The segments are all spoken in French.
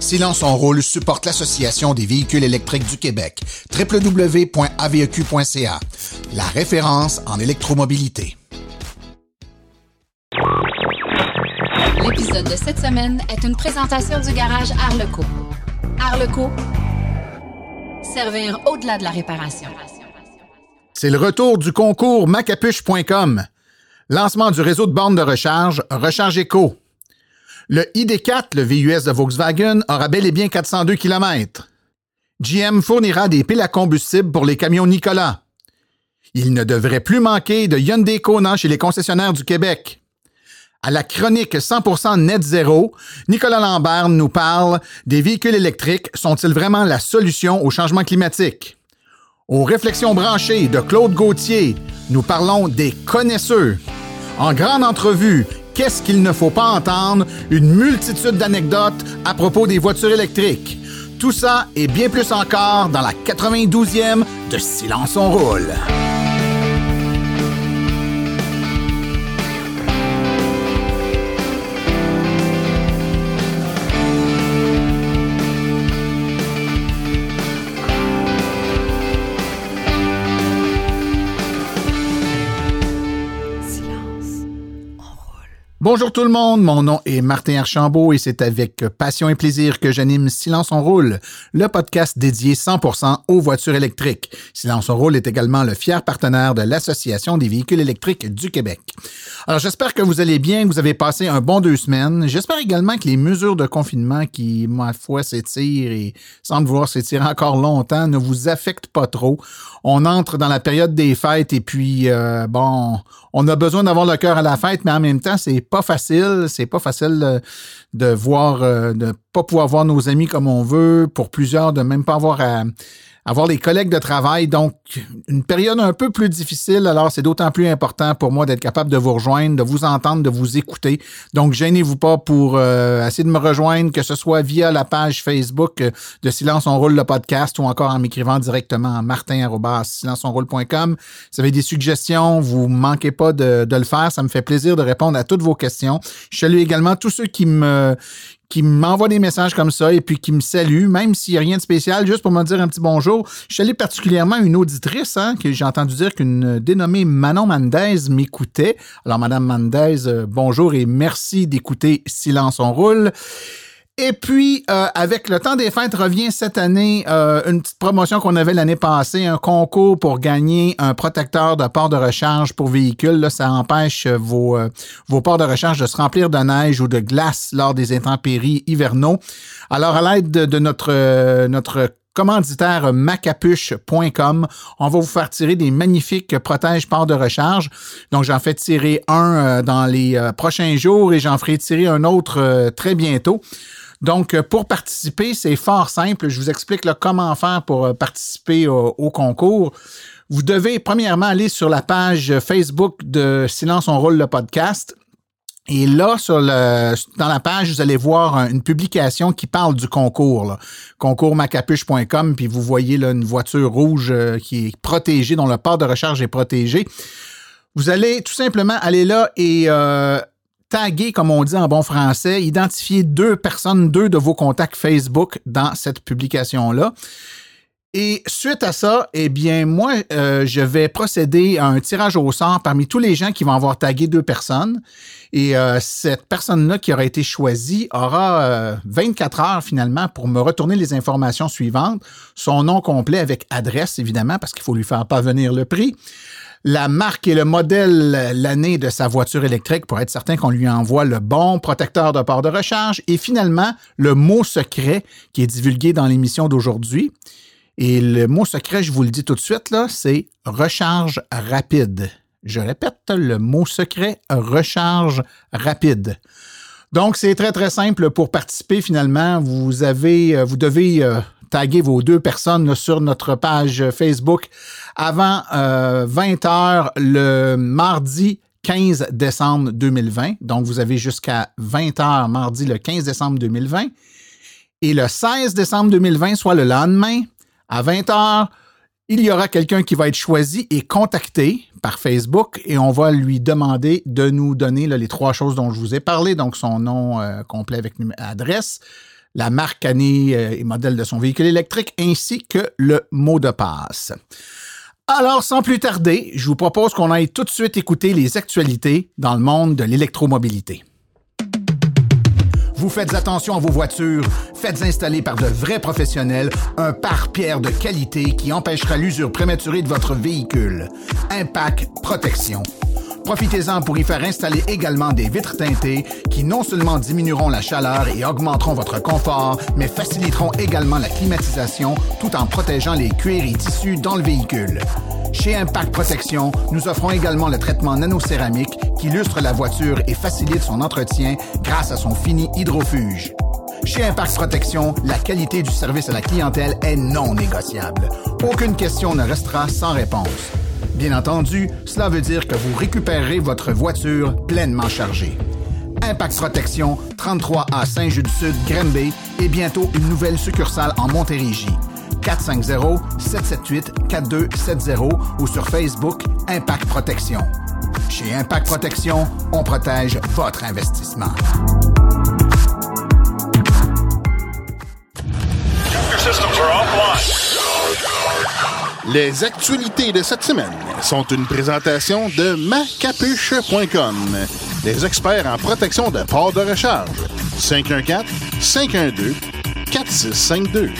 Silence en rôle supporte l'Association des véhicules électriques du Québec, www.aveq.ca, la référence en électromobilité. L'épisode de cette semaine est une présentation du garage Arleco. Arleco, servir au-delà de la réparation. C'est le retour du concours macapuche.com. Lancement du réseau de bornes de recharge Recharge Eco. Le ID4, le VUS de Volkswagen, aura bel et bien 402 km. GM fournira des piles à combustible pour les camions Nicolas. Il ne devrait plus manquer de Hyundai Kona chez les concessionnaires du Québec. À la chronique 100% net zéro, Nicolas Lambert nous parle des véhicules électriques sont-ils vraiment la solution au changement climatique? Aux réflexions branchées de Claude Gauthier, nous parlons des connaisseurs. En grande entrevue, qu'est-ce qu'il ne faut pas entendre? Une multitude d'anecdotes à propos des voitures électriques. Tout ça et bien plus encore dans la 92e de Silence on roule. Bonjour tout le monde, mon nom est Martin Archambault et c'est avec passion et plaisir que j'anime Silence on roule, le podcast dédié 100% aux voitures électriques. Silence on roule est également le fier partenaire de l'Association des véhicules électriques du Québec. Alors j'espère que vous allez bien, vous avez passé un bon deux semaines. J'espère également que les mesures de confinement qui, ma foi, s'étirent et semblent vouloir s'étirer encore longtemps ne vous affectent pas trop. On entre dans la période des fêtes et puis, euh, bon, on a besoin d'avoir le cœur à la fête, mais en même temps, c'est pas facile. C'est pas facile de, voir, euh, de pas pouvoir voir nos amis comme on veut. Pour plusieurs, de même pas avoir à avoir les collègues de travail. Donc, une période un peu plus difficile. Alors, c'est d'autant plus important pour moi d'être capable de vous rejoindre, de vous entendre, de vous écouter. Donc, gênez-vous pas pour euh, essayer de me rejoindre, que ce soit via la page Facebook euh, de Silence on roule le podcast ou encore en m'écrivant directement à martin@silenceonroule.com. Si vous avez des suggestions, vous manquez pas de, de le faire. Ça me fait plaisir de répondre à toutes vos questions. Je salue également tous ceux qui me qui m'envoie des messages comme ça et puis qui me salue, même s'il n'y a rien de spécial, juste pour me dire un petit bonjour. Je salue particulièrement une auditrice, hein, que j'ai entendu dire qu'une dénommée Manon Mendez m'écoutait. Alors, Madame Mendez, euh, bonjour et merci d'écouter Silence on roule. Et puis, euh, avec le temps des fêtes, revient cette année euh, une petite promotion qu'on avait l'année passée, un concours pour gagner un protecteur de port de recharge pour véhicules. Là, ça empêche vos, euh, vos ports de recharge de se remplir de neige ou de glace lors des intempéries hivernaux. Alors, à l'aide de, notre, notre commanditaire macapuche.com. On va vous faire tirer des magnifiques protèges ports de recharge. Donc, j'en fais tirer un dans les prochains jours et j'en ferai tirer un autre très bientôt. Donc, euh, pour participer, c'est fort simple. Je vous explique comment faire pour euh, participer au, concours. Vous devez premièrement aller sur la page Facebook de Silence on roule le podcast. Et là, sur le, dans la page, vous allez voir une publication qui parle du concours, concours-macapuche.com, puis vous voyez là, une voiture rouge euh, qui est protégée, dont le port de recharge est protégé. Vous allez tout simplement aller là et taguer, comme on dit en bon français, identifier deux personnes, deux de vos contacts Facebook dans cette publication-là. Et suite à ça, eh bien, moi, euh, je vais procéder à un tirage au sort parmi tous les gens qui vont avoir tagué deux personnes. Et euh, cette personne-là qui aura été choisie aura 24 euh, heures finalement pour me retourner les informations suivantes. Son nom complet avec adresse, évidemment, parce qu'il faut lui faire parvenir le prix la marque et le modèle l'année de sa voiture électrique pour être certain qu'on lui envoie le bon protecteur de port de recharge et finalement le mot secret qui est divulgué dans l'émission d'aujourd'hui. Et le mot secret, je vous le dis tout de suite, là, c'est recharge rapide. Je répète, le mot secret, recharge rapide. Donc, c'est très, très simple pour participer finalement. Vous avez, euh, vous devez euh, taguer vos deux personnes sur notre page Facebook avant 20 euh, h le mardi 15 décembre 2020. Donc, vous avez jusqu'à 20 h mardi le 15 décembre 2020. Et le 16 décembre 2020, soit le lendemain, à 20 h il y aura quelqu'un qui va être choisi et contacté par Facebook et on va lui demander de nous donner les trois choses dont je vous ai parlé, donc son nom euh, complet avec adresse, la marque, année euh, et modèle de son véhicule électrique, ainsi que le mot de passe. Alors, sans plus tarder, je vous propose qu'on aille tout de suite écouter les actualités dans le monde de l'électromobilité. Vous faites attention à vos voitures, faites installer par de vrais professionnels un pare-pierre de qualité qui empêchera l'usure prématurée de votre véhicule. Impact Protection. Profitez-en pour y faire installer également des vitres teintées qui non seulement diminueront la chaleur et augmenteront votre confort, mais faciliteront également la climatisation tout en protégeant les cuirs et tissus dans le véhicule. Chez Impact Protection, nous offrons également le traitement nanocéramique qui illustre la voiture et facilite son entretien grâce à son fini hydrofuge. Chez Impact Protection, la qualité du service à la clientèle est non négociable. Aucune question ne restera sans réponse. Bien entendu, cela veut dire que vous récupérerez votre voiture pleinement chargée. Impact Protection, 33 à Saint-Just-du-Sud, Granby et bientôt une nouvelle succursale en Montérégie. 450-778-4270 ou sur Facebook Impact Protection. Chez Impact Protection, on protège votre investissement. Les actualités de cette semaine sont une présentation de macapuche.com, les experts en protection de ports de recharge. 514 512 4652.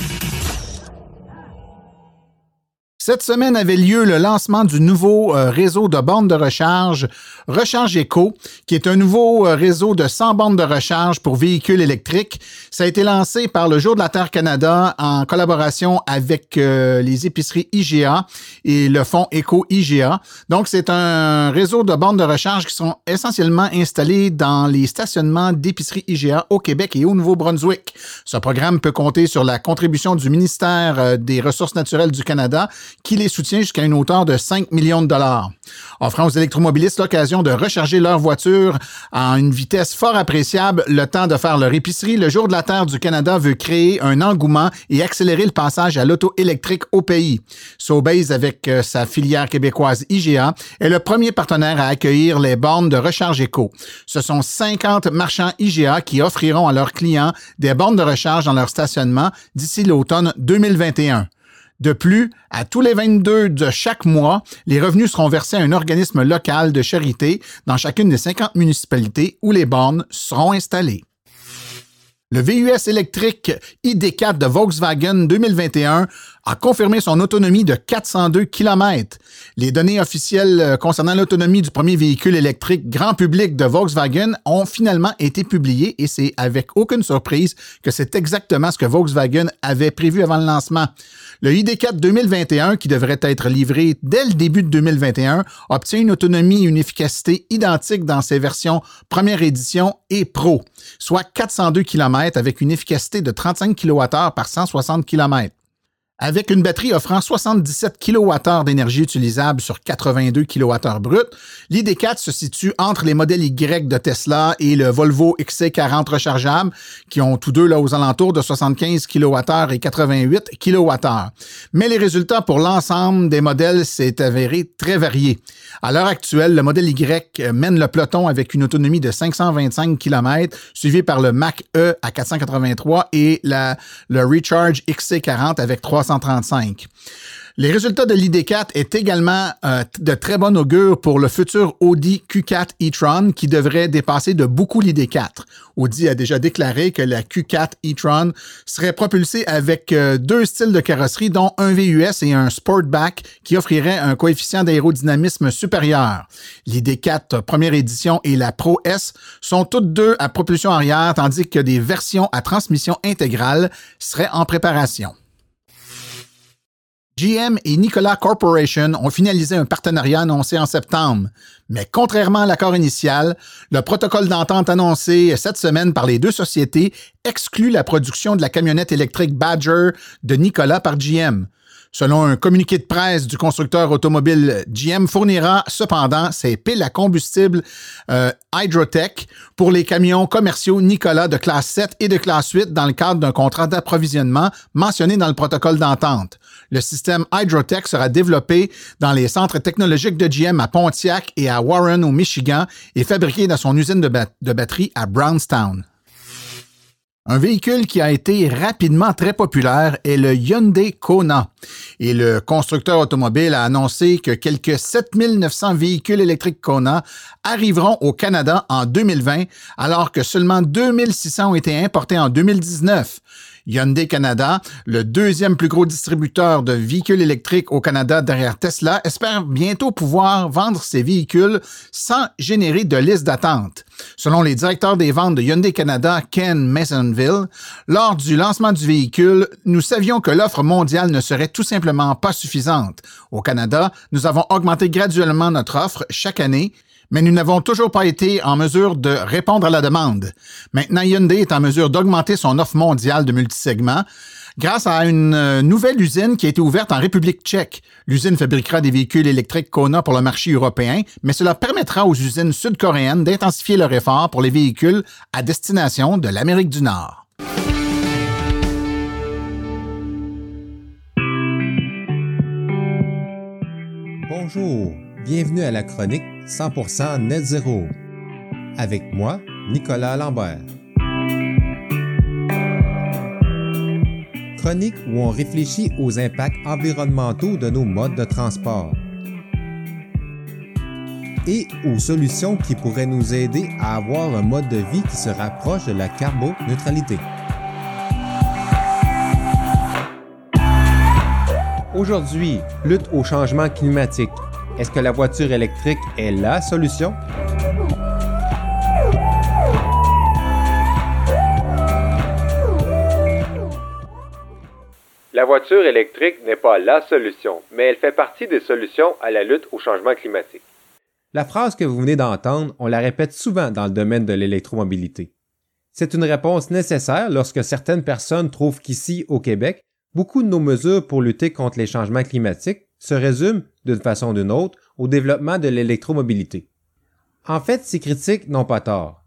Cette semaine avait lieu le lancement du nouveau euh, réseau de bornes de recharge Recharge Eco, qui est un nouveau euh, réseau de 100 bornes de recharge pour véhicules électriques. Ça a été lancé par le Jour de la Terre Canada en collaboration avec euh, les épiceries IGA et le fonds Eco IGA. Donc, c'est un réseau de bornes de recharge qui sont essentiellement installées dans les stationnements d'épiceries IGA au Québec et au Nouveau-Brunswick. Ce programme peut compter sur la contribution du ministère des Ressources naturelles du Canada qui les soutient jusqu'à une hauteur de 5 millions de dollars, offrant aux électromobilistes l'occasion de recharger leur voiture à une vitesse fort appréciable le temps de faire leur épicerie. Le Jour de la Terre du Canada veut créer un engouement et accélérer le passage à l'auto électrique au pays. Sobeys, avec euh, sa filière québécoise IGA, est le premier partenaire à accueillir les bornes de recharge éco. Ce sont 50 marchands IGA qui offriront à leurs clients des bornes de recharge dans leur stationnement d'ici l'automne 2021. De plus, à tous les 22 de chaque mois, les revenus seront versés à un organisme local de charité dans chacune des 50 municipalités où les bornes seront installées. Le VUS électrique ID4 de Volkswagen 2021 a confirmé son autonomie de 402 km. Les données officielles euh, concernant l'autonomie du premier véhicule électrique grand public de Volkswagen ont finalement été publiées et c'est avec aucune surprise que c'est exactement ce que Volkswagen avait prévu avant le lancement. Le ID4 2021, qui devrait être livré dès le début de 2021, obtient une autonomie et une efficacité identiques dans ses versions première édition et Pro, soit 402 km avec une efficacité de 35 kWh par 160 km. Avec une batterie offrant 77 kWh d'énergie utilisable sur 82 kWh brut, l'ID4 se situe entre les modèles Y de Tesla et le Volvo XC40 rechargeable, qui ont tous deux là, aux alentours de 75 kWh et 88 kWh. Mais les résultats pour l'ensemble des modèles s'est avéré très variés. À l'heure actuelle, le modèle Y mène le peloton avec une autonomie de 525 km, suivi par le Mac E à 483 et la, le Recharge XC40 avec 300 les résultats de l'ID4 est également euh, de très bon augure pour le futur Audi Q4 e-tron qui devrait dépasser de beaucoup l'ID4. Audi a déjà déclaré que la Q4 e-tron serait propulsée avec euh, deux styles de carrosserie dont un VUS et un Sportback qui offrirait un coefficient d'aérodynamisme supérieur. L'ID4 première édition et la Pro S sont toutes deux à propulsion arrière tandis que des versions à transmission intégrale seraient en préparation. GM et Nikola Corporation ont finalisé un partenariat annoncé en septembre. Mais contrairement à l'accord initial, le protocole d'entente annoncé cette semaine par les deux sociétés exclut la production de la camionnette électrique Badger de Nikola par GM. Selon un communiqué de presse du constructeur automobile, GM fournira cependant ses piles à combustible euh, Hydrotech pour les camions commerciaux Nikola de classe 7 et de classe 8 dans le cadre d'un contrat d'approvisionnement mentionné dans le protocole d'entente. Le système Hydrotech sera développé dans les centres technologiques de GM à Pontiac et à Warren au Michigan et fabriqué dans son usine de, batterie à Brownstown. Un véhicule qui a été rapidement très populaire est le Hyundai Kona. Et le constructeur automobile a annoncé que quelques 7900 véhicules électriques Kona arriveront au Canada en 2020, alors que seulement 2600 ont été importés en 2019. Hyundai Canada, le deuxième plus gros distributeur de véhicules électriques au Canada derrière Tesla, espère bientôt pouvoir vendre ses véhicules sans générer de liste d'attente. Selon les directeurs des ventes de Hyundai Canada, Ken Masonville, lors du lancement du véhicule, nous savions que l'offre mondiale ne serait tout simplement pas suffisante. Au Canada, nous avons augmenté graduellement notre offre chaque année mais nous n'avons toujours pas été en mesure de répondre à la demande. Maintenant, Hyundai est en mesure d'augmenter son offre mondiale de multisegments grâce à une euh, nouvelle usine qui a été ouverte en République tchèque. L'usine fabriquera des véhicules électriques Kona pour le marché européen, mais cela permettra aux usines sud-coréennes d'intensifier leur effort pour les véhicules à destination de l'Amérique du Nord. Bonjour, bienvenue à la chronique 100% Net Zéro. Avec moi, Nicolas Lambert. Chronique où on réfléchit aux impacts environnementaux de nos modes de transport et aux solutions qui pourraient nous aider à avoir un mode de vie qui se rapproche de la carboneutralité. Aujourd'hui, lutte au changement climatique est-ce que la voiture électrique est la solution? La voiture électrique n'est pas la solution, mais elle fait partie des solutions à la lutte au changement climatique. La phrase que vous venez d'entendre, on la répète souvent dans le domaine de l'électromobilité. C'est une réponse nécessaire lorsque certaines personnes trouvent qu'ici, au Québec, beaucoup de nos mesures pour lutter contre les changements climatiques se résument, d'une façon ou d'une autre, au développement de l'électromobilité. En fait, ces critiques n'ont pas tort.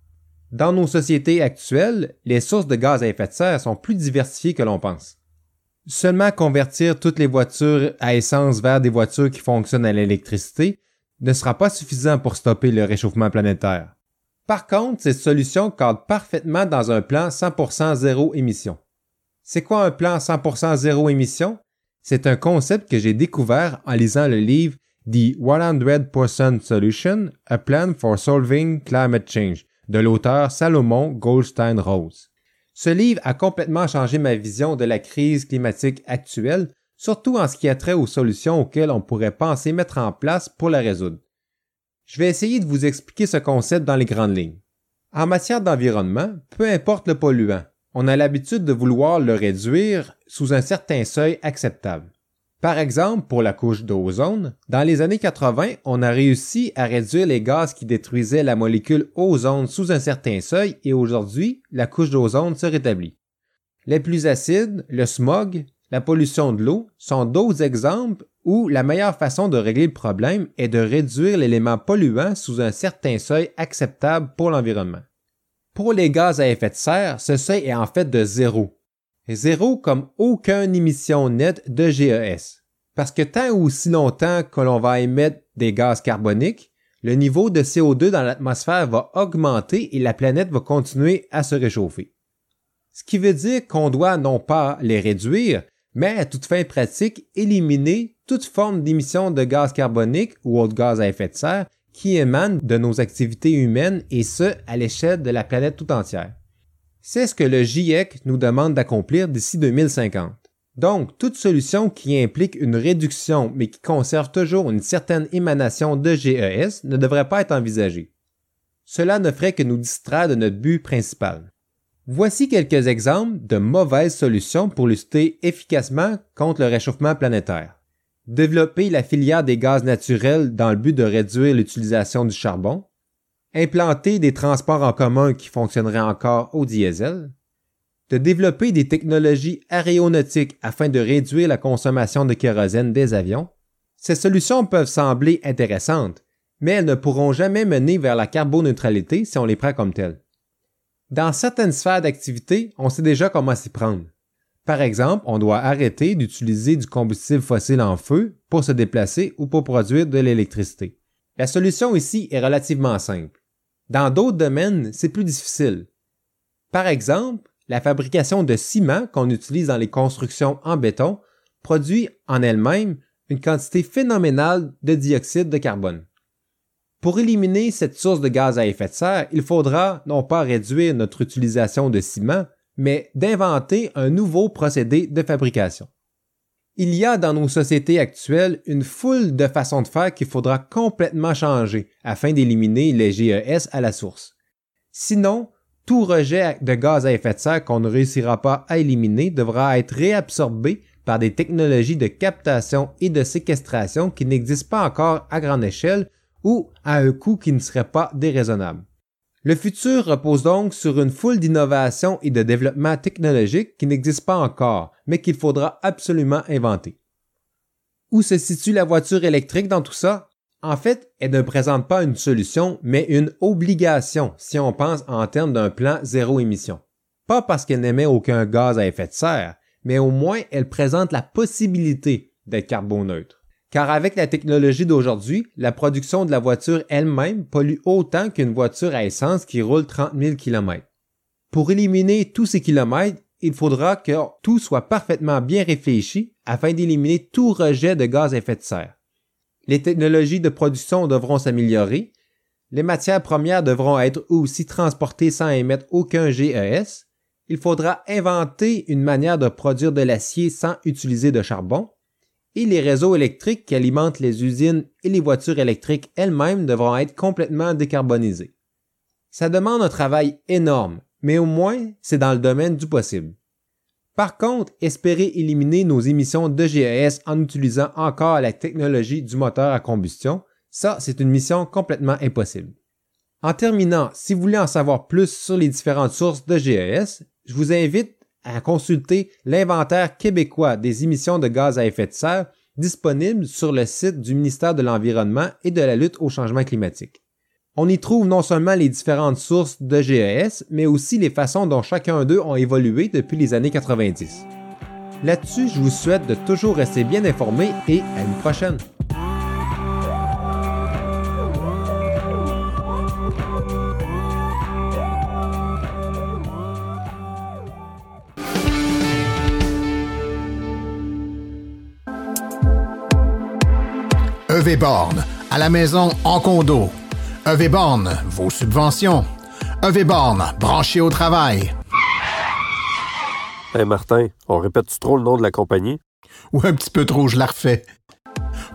Dans nos sociétés actuelles, les sources de gaz à effet de serre sont plus diversifiées que l'on pense. Seulement convertir toutes les voitures à essence vers des voitures qui fonctionnent à l'électricité ne sera pas suffisant pour stopper le réchauffement planétaire. Par contre, cette solution cadre parfaitement dans un plan 100% zéro émission. C'est quoi un plan 100% zéro émission? C'est un concept que j'ai découvert en lisant le livre The 100% Solution, A Plan for Solving Climate Change de l'auteur Salomon Goldstein Rose. Ce livre a complètement changé ma vision de la crise climatique actuelle, surtout en ce qui a trait aux solutions auxquelles on pourrait penser mettre en place pour la résoudre. Je vais essayer de vous expliquer ce concept dans les grandes lignes. En matière d'environnement, peu importe le polluant, on a l'habitude de vouloir le réduire sous un certain seuil acceptable. Par exemple, pour la couche d'ozone, dans les années 80, on a réussi à réduire les gaz qui détruisaient la molécule ozone sous un certain seuil et aujourd'hui, la couche d'ozone se rétablit. Les plus acides, le smog, la pollution de l'eau sont d'autres exemples où la meilleure façon de régler le problème est de réduire l'élément polluant sous un certain seuil acceptable pour l'environnement. Pour les gaz à effet de serre, ce seuil est en fait de zéro. Zéro comme aucune émission nette de GES. Parce que tant ou si longtemps que l'on va émettre des gaz carboniques, le niveau de CO2 dans l'atmosphère va augmenter et la planète va continuer à se réchauffer. Ce qui veut dire qu'on doit non pas les réduire, mais à toute fin pratique éliminer toute forme d'émission de gaz carbonique ou autres gaz à effet de serre qui émanent de nos activités humaines et ce, à l'échelle de la planète tout entière. C'est ce que le GIEC nous demande d'accomplir d'ici 2050. Donc, toute solution qui implique une réduction mais qui conserve toujours une certaine émanation de GES ne devrait pas être envisagée. Cela ne ferait que nous distraire de notre but principal. Voici quelques exemples de mauvaises solutions pour lutter efficacement contre le réchauffement planétaire développer la filière des gaz naturels dans le but de réduire l'utilisation du charbon, implanter des transports en commun qui fonctionneraient encore au diesel, de développer des technologies aéronautiques afin de réduire la consommation de kérosène des avions. Ces solutions peuvent sembler intéressantes, mais elles ne pourront jamais mener vers la carboneutralité si on les prend comme telles. Dans certaines sphères d'activité, on sait déjà comment s'y prendre. Par exemple, on doit arrêter d'utiliser du combustible fossile en feu pour se déplacer ou pour produire de l'électricité. La solution ici est relativement simple. Dans d'autres domaines, c'est plus difficile. Par exemple, la fabrication de ciment qu'on utilise dans les constructions en béton produit en elle-même une quantité phénoménale de dioxyde de carbone. Pour éliminer cette source de gaz à effet de serre, il faudra non pas réduire notre utilisation de ciment, mais d'inventer un nouveau procédé de fabrication. Il y a dans nos sociétés actuelles une foule de façons de faire qu'il faudra complètement changer afin d'éliminer les GES à la source. Sinon, tout rejet de gaz à effet de serre qu'on ne réussira pas à éliminer devra être réabsorbé par des technologies de captation et de séquestration qui n'existent pas encore à grande échelle ou à un coût qui ne serait pas déraisonnable. Le futur repose donc sur une foule d'innovations et de développements technologiques qui n'existent pas encore, mais qu'il faudra absolument inventer. Où se situe la voiture électrique dans tout ça? En fait, elle ne présente pas une solution, mais une obligation si on pense en termes d'un plan zéro émission. Pas parce qu'elle n'émet aucun gaz à effet de serre, mais au moins elle présente la possibilité d'être carboneutre. Car avec la technologie d'aujourd'hui, la production de la voiture elle-même pollue autant qu'une voiture à essence qui roule 30 000 km. Pour éliminer tous ces kilomètres, il faudra que tout soit parfaitement bien réfléchi afin d'éliminer tout rejet de gaz à effet de serre. Les technologies de production devront s'améliorer, les matières premières devront être aussi transportées sans émettre aucun GES, il faudra inventer une manière de produire de l'acier sans utiliser de charbon, et les réseaux électriques qui alimentent les usines et les voitures électriques elles-mêmes devront être complètement décarbonisés. Ça demande un travail énorme, mais au moins c'est dans le domaine du possible. Par contre, espérer éliminer nos émissions de GES en utilisant encore la technologie du moteur à combustion, ça c'est une mission complètement impossible. En terminant, si vous voulez en savoir plus sur les différentes sources de GES, je vous invite à consulter l'inventaire québécois des émissions de gaz à effet de serre disponible sur le site du ministère de l'Environnement et de la lutte au changement climatique. On y trouve non seulement les différentes sources de GES, mais aussi les façons dont chacun d'eux ont évolué depuis les années 90. Là-dessus, je vous souhaite de toujours rester bien informé et à une prochaine. EV Borne, à la maison, en condo. EV Borne, vos subventions. EV Borne, branché au travail. Hey Martin, on répète-tu trop le nom de la compagnie? Ou un petit peu trop, je la refais.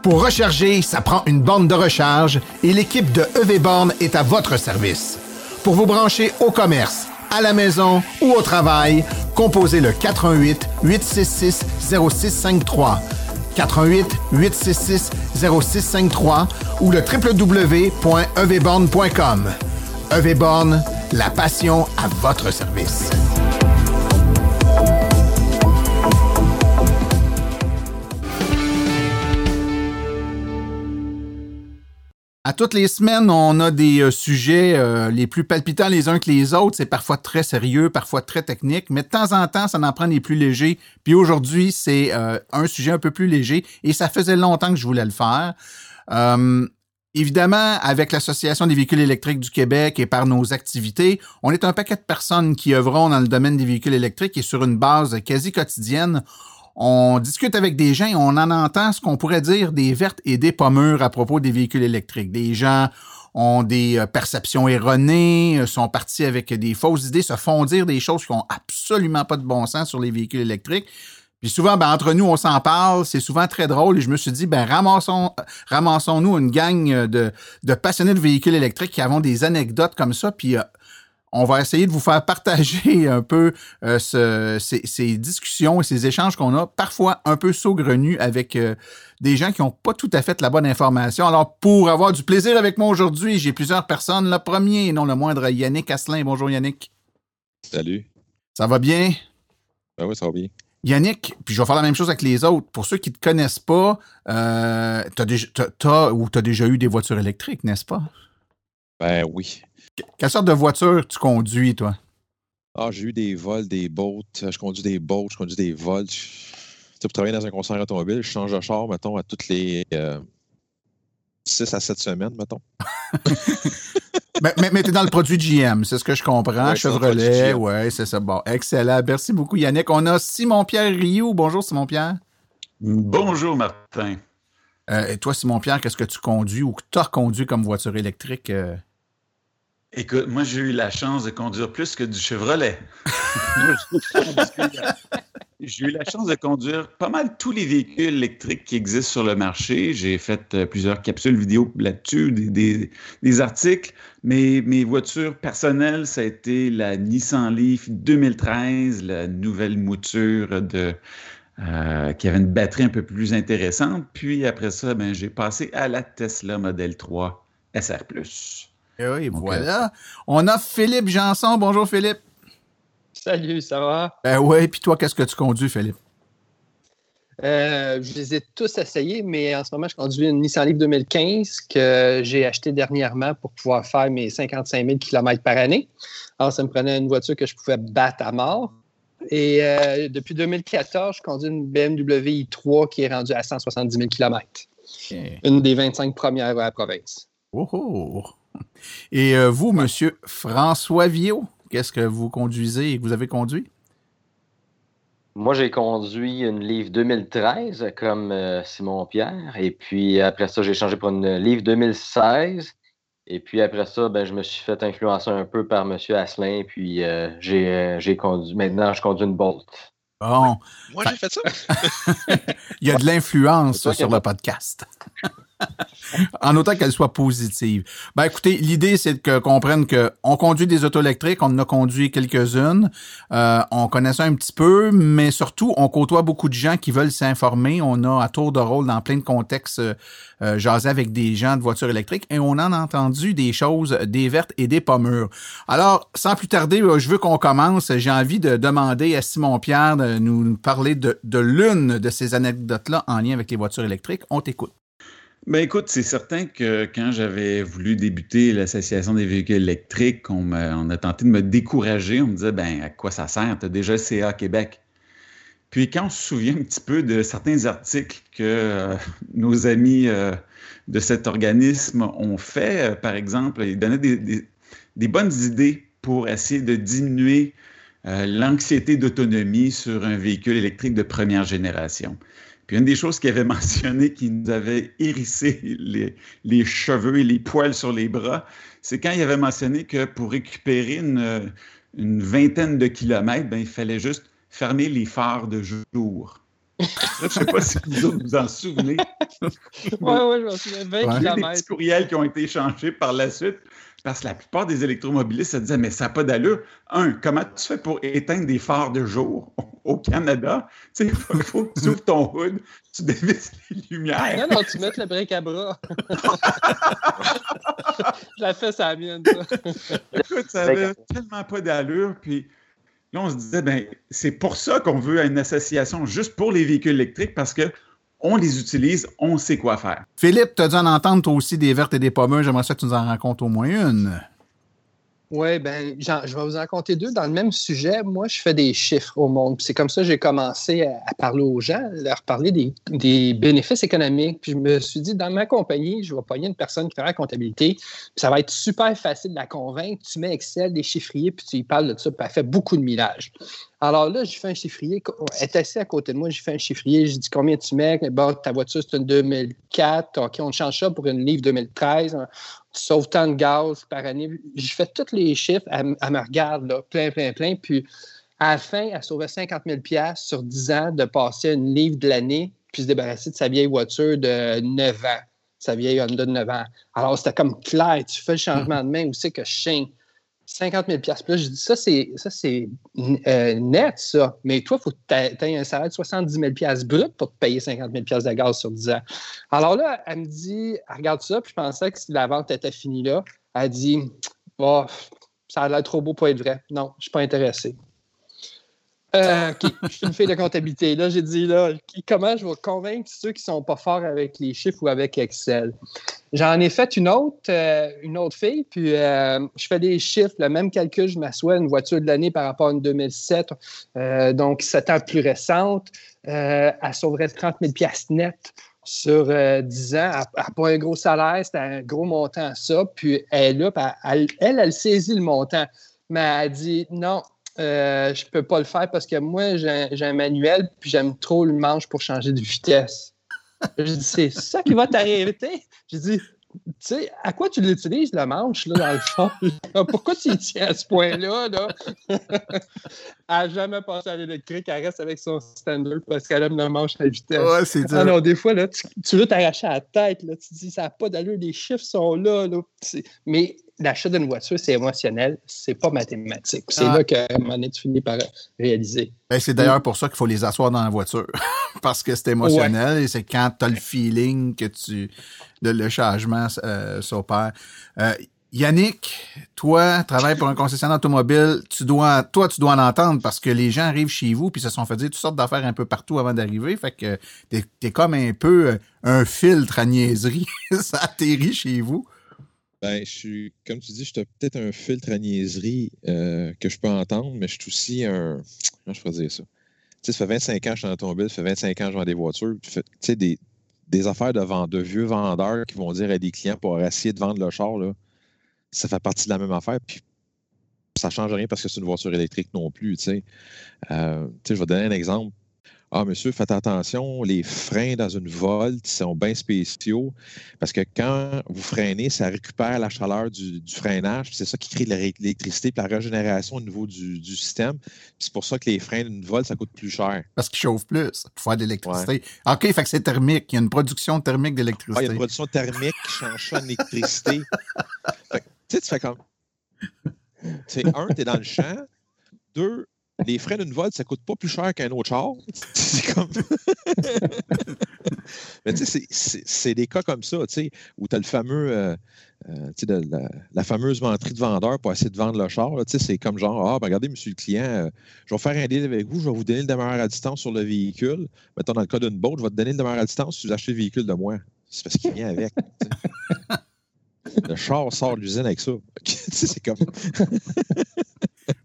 Pour recharger, ça prend une borne de recharge et l'équipe de EV Borne est à votre service. Pour vous brancher au commerce, à la maison ou au travail, composez le 418 866 0653 88 866 0653 ou le www.evborne.com. Evborne, la passion à votre service. À toutes les semaines, on a des euh, sujets euh, les plus palpitants les uns que les autres. C'est parfois très sérieux, parfois très technique, mais de temps en temps, ça en prend des plus légers. Puis aujourd'hui, c'est euh, un sujet un peu plus léger et ça faisait longtemps que je voulais le faire. Évidemment, avec l'Association des véhicules électriques du Québec et par nos activités, on est un paquet de personnes qui œuvront dans le domaine des véhicules électriques et sur une base quasi quotidienne, on discute avec des gens et on en entend ce qu'on pourrait dire des vertes et des pommures à propos des véhicules électriques. Des gens ont des euh, perceptions erronées, euh, sont partis avec des fausses idées, se font dire des choses qui n'ont absolument pas de bon sens sur les véhicules électriques. Puis souvent, ben, entre nous, on s'en parle, c'est souvent très drôle et je me suis dit, ben, ramassons, ramassons-nous une gang de, de, passionnés de véhicules électriques qui avons des anecdotes comme ça, puis euh, on va essayer de vous faire partager un peu euh, ces, discussions et ces échanges qu'on a, parfois un peu saugrenus avec euh, des gens qui n'ont pas tout à fait la bonne information. Alors, pour avoir du plaisir avec moi aujourd'hui, j'ai plusieurs personnes. Le premier et non le moindre, Yannick Asselin. Bonjour Yannick. Salut. Ça va bien? Ben oui, ça va bien. Yannick, puis je vais faire la même chose avec les autres. Pour ceux qui ne te connaissent pas, euh, tu as, ou tu as déjà eu des voitures électriques, n'est-ce pas? Ben oui. Quelle sorte de voiture tu conduis, toi? Ah, j'ai eu des vols, des boats. Je conduis des boats, je conduis des vols. pour travailler dans un concert automobile, je change de char, mettons, à toutes les 6 euh, à 7 semaines, mettons. mais mais, mais tu es dans le produit GM, c'est ce que je comprends. Ouais, Chevrolet, ouais, c'est ça. Bon, excellent. Merci beaucoup, Yannick. On a Simon-Pierre Rioux. Bonjour, Simon-Pierre. Bonjour Martin. Euh, et toi, Simon-Pierre, qu'est-ce que tu conduis ou que tu as conduit comme voiture électrique? euh? Écoute, moi j'ai eu la chance de conduire plus que du Chevrolet. j'ai eu la chance de conduire pas mal tous les véhicules électriques qui existent sur le marché. J'ai fait euh, plusieurs capsules vidéo là-dessus, des, des- des articles. Mais mes voitures personnelles, ça a été la Nissan Leaf 2013, la nouvelle mouture de, euh, qui avait une batterie un peu plus intéressante. Puis après ça, ben, j'ai passé à la Tesla Model 3 SR+. Et Eh oui, voilà. On a Philippe Janson. Bonjour, Philippe. Salut, ça va? Ben ouais, puis toi, qu'est-ce que tu conduis, Philippe? Euh, je les ai tous essayés, mais en ce moment, je conduis une Nissan Leaf 2015 que j'ai acheté dernièrement pour pouvoir faire mes 55 000 km par année. Alors, ça me prenait une voiture que je pouvais battre à mort. Et euh, depuis 2014, je conduis une BMW i3 qui est rendue à 170 000 km. Une des 25 premières à la province. Oh, oh. Et euh, vous, monsieur François Viau, qu'est-ce que vous conduisez et que vous avez conduit? Moi, j'ai conduit une Leaf 2013 comme euh, Simon Pierre. Et puis après ça, j'ai changé pour une Leaf 2016. Et puis après ça, ben, je me suis fait influencer un peu par M. Asselin. Puis euh, j'ai euh, j'ai conduit. Maintenant, je conduis une Bolt. Bon, Moi, j'ai fait ça. il y a de l'influence sur le podcast. en autant qu'elle soit positive. Ben écoutez, l'idée c'est que comprenne que on conduit des autos électriques, on en a conduit quelques-unes, euh, on connaît ça un petit peu, mais surtout on côtoie beaucoup de gens qui veulent s'informer. On a à tour de rôle dans plein de contextes euh, euh, avec des gens de voitures électriques et on en a entendu des choses, des vertes et des pas mûres. Alors, sans plus tarder, euh, je veux qu'on commence. J'ai envie de demander à Simon Pierre de nous parler de, de l'une de ces anecdotes-là en lien avec les voitures électriques. On t'écoute. Ben écoute, c'est certain que quand j'avais voulu débuter l'Association des véhicules électriques, on, a tenté de me décourager. On me disait, ben à quoi ça sert? Tu as déjà le CA Québec. Puis quand on se souvient un petit peu de certains articles que euh, nos amis euh, de cet organisme ont fait, euh, par exemple, ils donnaient des, bonnes idées pour essayer de diminuer l'anxiété d'autonomie sur un véhicule électrique de première génération. Puis une des choses qu'il avait mentionné qui nous avait hérissé les, cheveux et les poils sur les bras, c'est quand il avait mentionné que pour récupérer une, une vingtaine de kilomètres, ben, il fallait juste fermer les phares de jour. Je ne sais pas si vous autres vous en souvenez. Ouais, ouais, je me souviens, 20 Ouais. Il y a des km. petits courriels qui ont été échangés par la suite parce que la plupart des électromobilistes se disaient Mais ça n'a pas d'allure. Un, comment tu fais pour éteindre des phares de jour au Canada? Tu sais, il faut, faut que tu ouvres ton hood, tu dévisses les lumières. Non, non, tu mets le bric à bras. je la fais, ça mienne, ça. Écoute, ça avait tellement pas d'allure. Puis là, on se disait, ben, c'est pour ça qu'on veut une association juste pour les véhicules électriques parce que on les utilise, on sait quoi faire. Philippe, tu as dû en entendre toi aussi des vertes et des pommures. J'aimerais ça que tu nous en rencontres au moins une. Oui, ben, je vais vous en compter deux. Dans le même sujet, moi, je fais des chiffres au monde. C'est comme ça que j'ai commencé à, parler aux gens, leur parler des, des bénéfices économiques. Puis je me suis dit, dans ma compagnie, je vais pogner une personne qui fait la comptabilité. Puis ça va être super facile de la convaincre. Tu mets Excel, des chiffriers, puis tu lui parles de ça, puis elle fait beaucoup de millage. Alors là, j'ai fait un chiffrier. Elle est assise à côté de moi, j'ai fait un chiffrier. J'ai dit combien tu mets? Bon, ta voiture, c'est une 2004. OK, on change ça pour une livre 2013. Tu sauves tant de gaz par année. Je fais tous les chiffres. Elle, elle me regarde, là, plein, plein, plein. Puis à la fin, elle sauvait 50 000 sur 10 ans de passer une livre de l'année puis se débarrasser de sa vieille voiture de 9 ans, sa vieille Honda de 9 ans. Alors, c'était comme clair. Tu fais le changement de main, où c'est que je chien? 50 000 Puis là, je dis, ça, c'est, ça, c'est euh, net, ça. Mais toi, il faut que tu aies un salaire de 70 000 brut pour te payer 50 000 de gaz sur 10 ans. Alors là, elle me dit, elle regarde ça, puis je pensais que si la vente était finie là, elle dit, oh, ça a l'air trop beau pour être vrai. Non, je ne suis pas intéressé. Euh, je suis une fille de comptabilité. Là, j'ai dit, là, comment je vais convaincre ceux qui ne sont pas forts avec les chiffres ou avec Excel? J'en ai fait une autre, euh, une autre fille, puis euh, je fais des chiffres, le même calcul, je m'assois une voiture de l'année par rapport à une 2007, euh, donc 7 ans plus récente, elle sauverait 30 000 net sur 10 euh, ans. Elle n'a pas un gros salaire, c'était un gros montant, ça. Puis elle elle, elle, elle, saisit le montant. Mais elle dit non, euh, je ne peux pas le faire parce que moi, j'ai un manuel, puis j'aime trop le manche pour changer de vitesse. Je dis, c'est ça qui va t'arriver. Je dis, tu sais, à quoi tu l'utilises, le manche, là, dans le fond? Pourquoi tu y tiens à ce point-là? Là? elle n'a jamais passé à l'électrique, elle reste avec son standard parce qu'elle aime le manche à vitesse. Ouais, c'est dur. Alors, des fois, là, tu, veux t'arracher à la tête, là, tu dis, ça n'a pas d'allure, les chiffres sont là. là mais l'achat d'une voiture, c'est émotionnel, c'est pas mathématique. C'est ah. là que, un moment tu finis par réaliser. Ben, c'est d'ailleurs pour ça qu'il faut les asseoir dans la voiture. Parce que c'est émotionnel et c'est quand tu as le feeling que tu le, changement euh, s'opère. Euh, Yannick, toi, travailles pour un concessionnaire automobile, tu dois, toi, tu dois en entendre parce que les gens arrivent chez vous puis se sont fait dire toutes sortes d'affaires un peu partout avant d'arriver. Fait que t'es es comme un peu un filtre à niaiserie. ça atterrit chez vous. Ben, je suis, comme tu dis, je suis peut-être un filtre à niaiserie euh, que je peux entendre, mais je suis aussi un. Comment je pourrais dire ça? Tu sais, ça fait 25 ans que je suis en automobile, ça fait 25 ans que je vends des voitures. Tu sais, des, des affaires de, de vieux vendeurs qui vont dire à des clients pour essayer de vendre le char, là, ça fait partie de la même affaire. Puis ça ne change rien parce que c'est une voiture électrique non plus. Tu sais. Euh, je vais donner un exemple. Ah, monsieur, faites attention, les freins dans une Volt sont bien spéciaux parce que quand vous freinez, ça récupère la chaleur du, freinage. C'est ça qui crée de l'électricité et la régénération au niveau du, système. C'est pour ça que les freins d'une Volt, ça coûte plus cher. Parce qu'ils chauffent plus pour faire de l'électricité. OK, fait que c'est thermique. Il y a une production thermique d'électricité. Ah, il y a une production thermique qui change en électricité. tu sais, tu fais comme. Un, tu es dans le champ. Deux, les frais d'une Volt, ça coûte pas plus cher qu'un autre char. c'est comme. Mais tu sais, c'est des cas comme ça, tu sais, où tu as le fameux. Euh, euh, sais, la, fameuse menterie de vendeur pour essayer de vendre le char. C'est comme genre, ah, ben regardez, monsieur le client, euh, je vais faire un deal avec vous, je vais vous donner le démarrage à distance sur le véhicule. Mettons, dans le cas d'une boat, je vais te donner le démarrage à distance si vous achetez le véhicule de moi. C'est parce qu'il vient avec. le char sort de l'usine avec ça. c'est comme.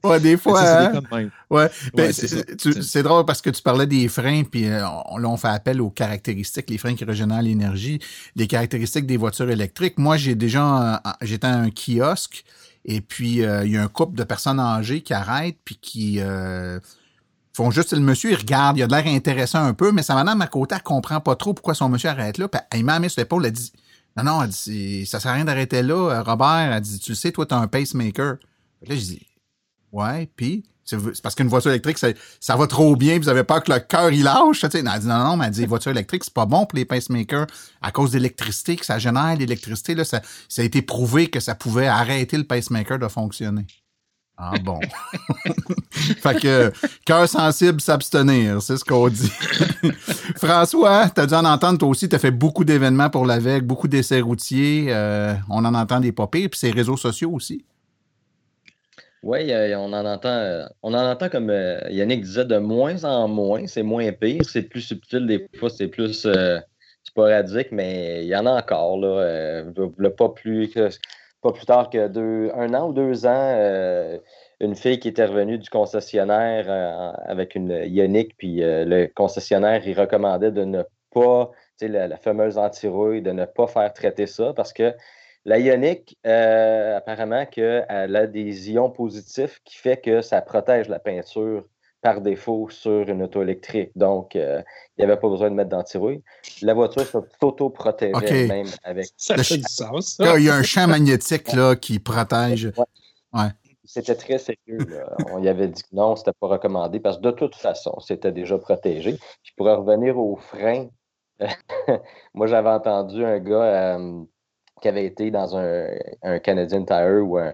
Ouais, des fois. Hein? Ouais. Ben, c'est drôle parce que tu parlais des freins, puis euh, là, on fait appel aux caractéristiques, les freins qui régénèrent l'énergie, les caractéristiques des voitures électriques. Moi, j'ai déjà, j'étais à un kiosque, et puis euh, il y a un couple de personnes âgées qui arrêtent, puis qui euh, font juste, le monsieur, il regarde, il a de l'air intéressant un peu, mais sa madame à côté, elle comprend pas trop pourquoi son monsieur arrête là, puis elle m'a mis sur l'épaule, elle dit, non, non, elle dit, ça sert à rien d'arrêter là, Robert, elle dit, tu sais, toi, tu as un pacemaker. Là, je dis, Ouais, puis c'est parce qu'une voiture électrique, ça, va trop bien, vous avez peur que le cœur il lâche. Tu sais. Elle dit non, non, mais elle dit voiture électrique, c'est pas bon pour les pacemakers à cause d'électricité, que ça génère l'électricité. Là, ça, ça a été prouvé que ça pouvait arrêter le pacemaker de fonctionner. Ah bon. fait que cœur sensible, s'abstenir, c'est ce qu'on dit. François, tu as dû en entendre toi aussi, tu as fait beaucoup d'événements pour l'AVEC, beaucoup d'essais routiers. Euh, on en entend des pas puis ces réseaux sociaux aussi. Oui, on en entend, euh, on en entend comme euh, Yannick disait, de moins en moins. C'est moins pire, c'est plus subtil, des fois, c'est plus euh, sporadique, mais il y en a encore. Là, pas, plus que, pas plus tard que deux, un an ou deux ans, une fille qui était revenue du concessionnaire avec une Yannick, puis le concessionnaire, il recommandait de ne pas, la, la fameuse antirouille, de ne pas faire traiter ça parce que la ionique, euh, apparemment qu'elle a des ions positifs qui fait que ça protège la peinture par défaut sur une auto électrique. Donc, euh, il n'y avait pas besoin de mettre d'antirouille. La voiture s'auto-protégeait même avec... Ça fait du sens. Il y a un champ magnétique là, qui protège. Ouais. C'était très sérieux. On y avait dit que non, c'était pas recommandé parce que de toute façon, c'était déjà protégé. Puis pour revenir aux freins, moi j'avais entendu un gars euh, qui avait été dans un, un Canadian Tire ou un,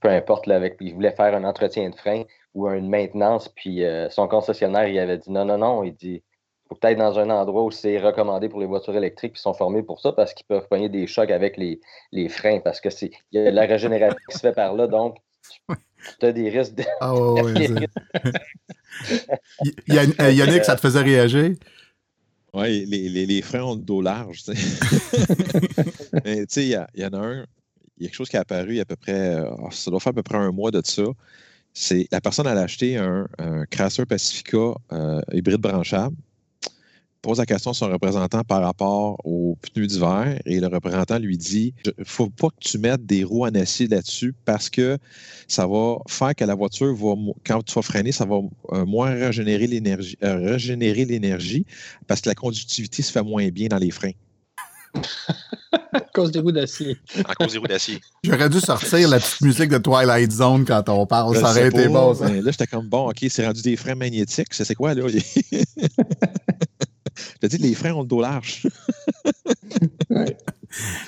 peu importe, là, avec, il voulait faire un entretien de frein ou une maintenance, puis euh, son concessionnaire, il avait dit non, non, non, il dit faut peut-être dans un endroit où c'est recommandé pour les voitures électriques qui sont formées pour ça parce qu'ils peuvent pogner des chocs avec les, les freins parce que c'est il y a la régénération qui se fait par là, donc tu as des risques de. Ah Yannick, ça te faisait réagir? Oui, les, les, freins ont le dos large. Mais tu sais, il y, en a un, il y a quelque chose qui est apparu il y a à peu près, oh, ça doit faire à peu près un mois de ça. C'est la personne elle a acheté un, un Pacifica euh, hybride branchable pose la question à son représentant par rapport aux pneus d'hiver et le représentant lui dit il faut pas que tu mettes des roues en acier là-dessus parce que ça va faire que la voiture va, quand tu vas freiner, ça va euh, moins régénérer l'énergie, euh, régénérer l'énergie parce que la conductivité se fait moins bien dans les freins. À cause des roues d'acier. À cause des roues d'acier. J'aurais dû sortir la petite musique de Twilight Zone quand on parle. Je ça aurait été pas, bon, ça. mais Là, j'étais comme bon, OK, c'est rendu des freins magnétiques. Ça, c'est quoi, là? Je te dis, les freins ont le dos large.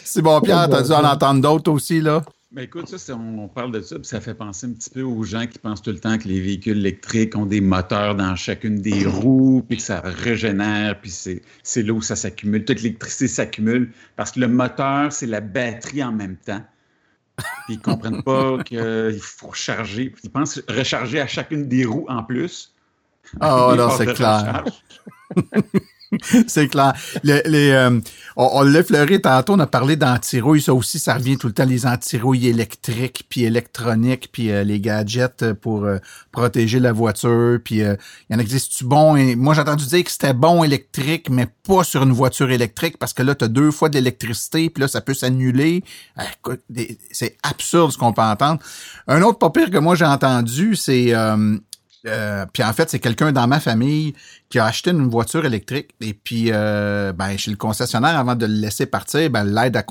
C'est bon, Pierre, t'as dû en entendre d'autres aussi, là? Ben écoute, ça, on, on parle de ça, puis ça fait penser un petit peu aux gens qui pensent tout le temps que les véhicules électriques ont des moteurs dans chacune des roues, puis que ça régénère, puis c'est où ça s'accumule. Toute l'électricité s'accumule parce que le moteur, c'est la batterie en même temps. Puis ils comprennent pas qu'il faut recharger. Ils pensent recharger à chacune des roues en plus. Ah, phases c'est clair. c'est clair. Le- les, euh, on on l'a effleuré tantôt, on a parlé d'antirouille. Ça aussi, ça revient tout le temps, les antirouilles électriques, puis électroniques, puis euh, les gadgets euh, pour euh, protéger la voiture. Puis euh, il y en existe-tu bon? Et moi, j'ai entendu dire que c'était bon électrique, mais pas sur une voiture électrique, parce que là, tu as deux fois de l'électricité, puis là, ça peut s'annuler. Ah, C'est absurde ce qu'on peut entendre. Un autre pas pire que moi j'ai entendu, c'est... euh, puis en fait, c'est quelqu'un dans ma famille qui a acheté une voiture électrique et puis euh, ben, chez le concessionnaire, avant de le laisser partir, ben, l'aide à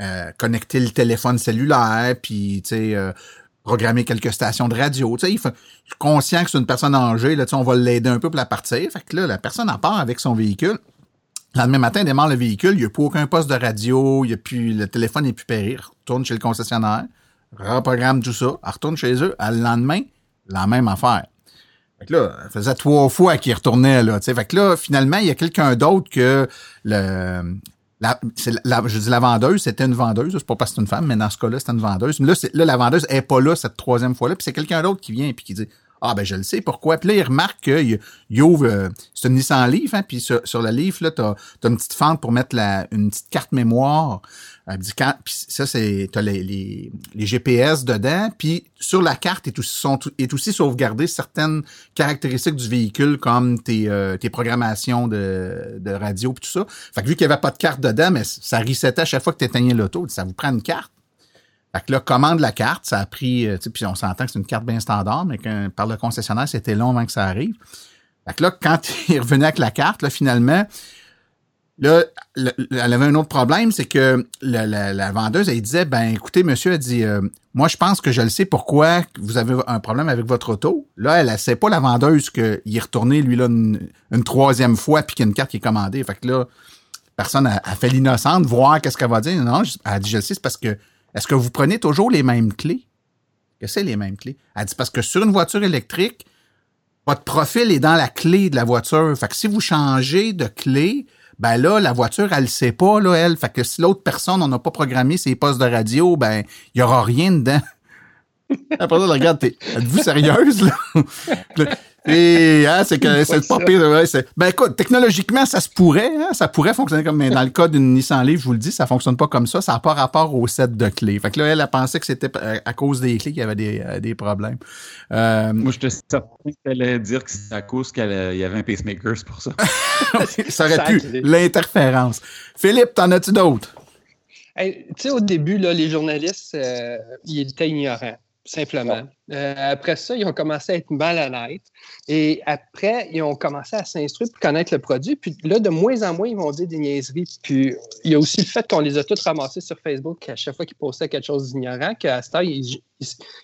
euh, connecter le téléphone cellulaire, puis tu euh, programmer quelques stations de radio. Tu sais, il suis conscient que c'est une personne âgée, là, tu on va l'aider un peu pour la partir. Fait que là, la personne en part avec son véhicule. Le lendemain matin, il démarre le véhicule, il n'y a plus aucun poste de radio, il y a plus, le téléphone n'est plus. Il retourne chez le concessionnaire, reprogramme tout ça, elle retourne chez eux. À le lendemain, la même affaire. Fait que là, ça faisait trois fois qu'il retournait, là, tu. Fait que là, finalement, il y a quelqu'un d'autre que le, la, je dis la vendeuse, c'était une vendeuse, c'est pas parce que c'est une femme, mais dans ce cas-là, c'était une vendeuse. Mais là, là, la vendeuse est pas là cette troisième fois-là, puis c'est quelqu'un d'autre qui vient et qui dit Ah ben je le sais pourquoi. Puis là, il remarque qu'il il ouvre euh, c'est une Nissan Leaf, hein, puis sur, sur le Leaf, là, t'as as une petite fente pour mettre la, une petite carte mémoire. Elle dit quand, puis ça, c'est t'as les, les, les GPS dedans, puis sur la carte est aussi, sont, est aussi sauvegardé certaines caractéristiques du véhicule, comme tes, euh, tes programmations de, de radio puis tout ça. Fait que vu qu'il n'y avait pas de carte dedans, mais ça resetait à chaque fois que tu éteignais l'auto, ça vous prend une carte. Fait que là, commande la carte, ça a pris, euh, puis on s'entend que c'est une carte bien standard, mais que par le concessionnaire, c'était long avant que ça arrive. Fait que là, quand il revenait avec la carte, là, finalement, là, le- le- elle avait un autre problème, c'est que la, vendeuse, elle disait, ben écoutez, monsieur, elle dit, euh, moi, je pense que je le sais pourquoi vous avez un problème avec votre auto. Là, elle ne sait pas, la vendeuse, qu'il est retourné, lui, là, une, troisième fois, puis qu'il y a une carte qui est commandée. Fait que là, personne a, a fait l'innocente, voir qu'est-ce qu'elle va dire. Non, elle dit, je le sais, c'est parce que, est-ce que vous prenez toujours les mêmes clés? Que c'est les mêmes clés? Elle dit, parce que sur une voiture électrique, votre profil est dans la clé de la voiture. Fait que si vous changez de clé, ben là, la voiture, elle le sait pas, là, elle. Fait que si l'autre personne, on n'a pas programmé ses postes de radio, ben, il y aura rien dedans. Après ça, regarde, t'es- êtes-vous sérieuse, là? Et, hein, c'est que c'est pas pire. ouais, ben écoute, technologiquement, ça se pourrait, hein, ça pourrait fonctionner comme, mais dans le cas d'une Nissan Leaf, je vous le dis, ça fonctionne pas comme ça, ça n'a pas rapport au set de clés. Fait que là, elle a pensé que c'était à cause des clés qu'il y avait des, euh, des problèmes. Euh, Moi, j'étais certain qu'elle allait dire que c'est à cause qu'il y avait un pacemaker, c'est pour ça. ça aurait pu, l'interférence. Philippe, t'en as-tu d'autres? Hey, tu sais, au début, là, les journalistes, euh, ils étaient ignorants, simplement. Euh, après ça, ils ont commencé à être malhonnêtes. Et après, ils ont commencé à s'instruire pour connaître le produit. Puis là, de moins en moins, ils vont dire des niaiseries. Puis il y a aussi le fait qu'on les a tous ramassés sur Facebook à chaque fois qu'ils postaient quelque chose d'ignorant, qu'à ce temps, ils, ils-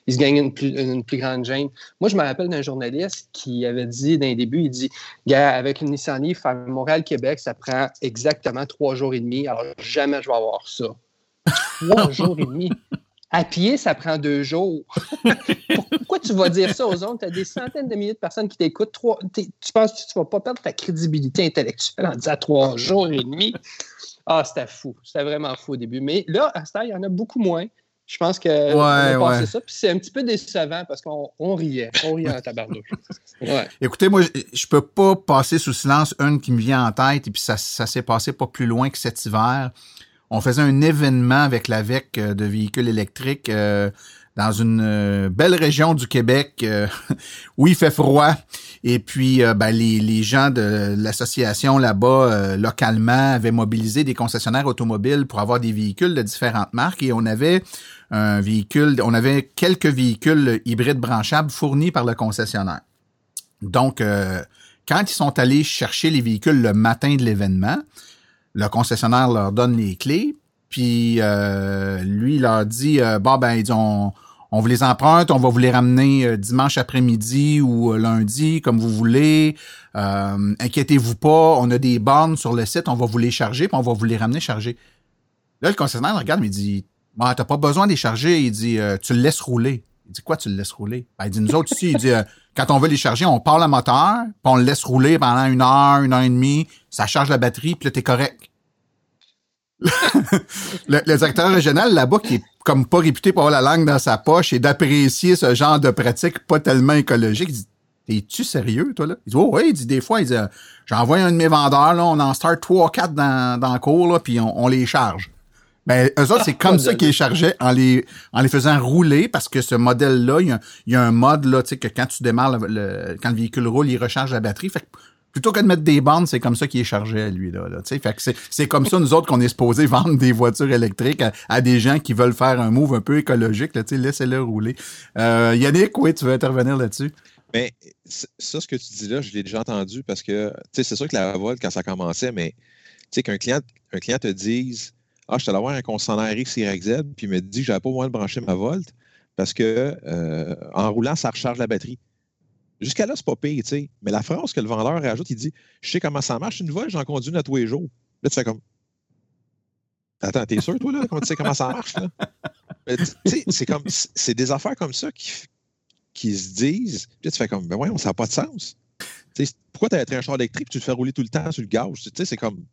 ils se gagnent une plus, une plus grande gêne. Moi, je me rappelle d'un journaliste qui avait dit d'un début, il dit, gars, avec une Nissan Leaf à Montréal-Québec, ça prend exactement trois jours et demi. Alors, jamais je vais avoir ça. Trois jours et demi. À pied, ça prend deux jours. Pourquoi tu vas dire ça aux autres? Tu as des centaines de milliers de personnes qui t'écoutent. Trois- Tu penses que tu ne vas pas perdre ta crédibilité intellectuelle en disant trois jours et demi? Ah, c'était fou. C'était vraiment fou au début. Mais là, à ce il y en a beaucoup moins. Je pense que on a passé ouais. ça. Puis c'est un petit peu décevant parce qu'on on riait. On riait en tabarnouche. Ouais. Écoutez, moi, je, je peux pas passer sous silence une qui me vient en tête, et puis ça, ça s'est passé pas plus loin que cet hiver. On faisait un événement avec la VEC euh, de véhicules électriques euh, dans une euh, belle région du Québec où il fait froid. Et puis, ben, les, les, gens de l'association là-bas, localement, avaient mobilisé des concessionnaires automobiles pour avoir des véhicules de différentes marques. Et on avait un véhicule, on avait quelques véhicules hybrides branchables fournis par le concessionnaire. Donc, quand ils sont allés chercher les véhicules le matin de l'événement, le concessionnaire leur donne les clés, puis lui, il leur dit, bon, ben, ils ont on vous les emprunte, on va vous les ramener euh, dimanche après-midi ou euh, lundi, comme vous voulez. Euh, inquiétez-vous pas, on a des bornes sur le site, on va vous les charger, puis on va vous les ramener chargés. Là, le concessionnaire regarde, mais il dit ah, T'as pas besoin de les charger. Il dit Tu le laisses rouler. Il dit Quoi, tu le laisses rouler? Ben, il dit Nous autres ici, il dit Quand on veut les charger, on part le moteur, puis on le laisse rouler pendant une heure, une heure et demie, ça charge la batterie, puis là, t'es correct. le, le, directeur régional là-bas qui est comme pas réputé pour avoir la langue dans sa poche et d'apprécier ce genre de pratique pas tellement écologique, il dit Es-tu sérieux, toi, là? Il dit, oh, oui, il dit, des fois, il dit, j'envoie un de mes vendeurs, là, on en start trois, quatre dans, dans le cours, là, puis on, les charge. Ben, eux autres, c'est comme ça qu'ils les chargeaient en les, en les faisant rouler parce que ce modèle-là, il y a, un mode, là, tu sais, que quand tu démarres le, quand le véhicule roule, il recharge la batterie. Fait que plutôt que de mettre des bandes, c'est comme ça qu'il est chargé à lui. Là, fait que c'est comme ça, nous autres, qu'on est supposé vendre des voitures électriques à, des gens qui veulent faire un move un peu écologique. Laissez-le rouler. Euh, Yannick, oui, tu veux intervenir là-dessus? Mais ben, ça, ce que tu dis là, je l'ai déjà entendu parce que c'est sûr que la Volt, quand ça commençait, mais qu'un client, un client te dise Ah, je suis allé voir un concessionnaire XYZ, puis il me dit que je n'avais pas moyen de brancher ma Volt parce que euh, en roulant, ça recharge la batterie. Jusqu'à là, c'est pas pire, tu sais. Mais la phrase que le vendeur rajoute, il dit Je sais comment ça marche, une voile, j'en conduis une à tous les jours. Là, tu fais comme Attends, t'es sûr, toi, là, tu sais comment ça marche, là? c'est comme c'est des affaires comme ça qui, qui se disent. Puis là, tu fais comme Ben voyons, ça n'a pas de sens. sais, pourquoi tu as un char électrique et tu te fais rouler tout le temps sur le gaz? Tu sais, c'est comme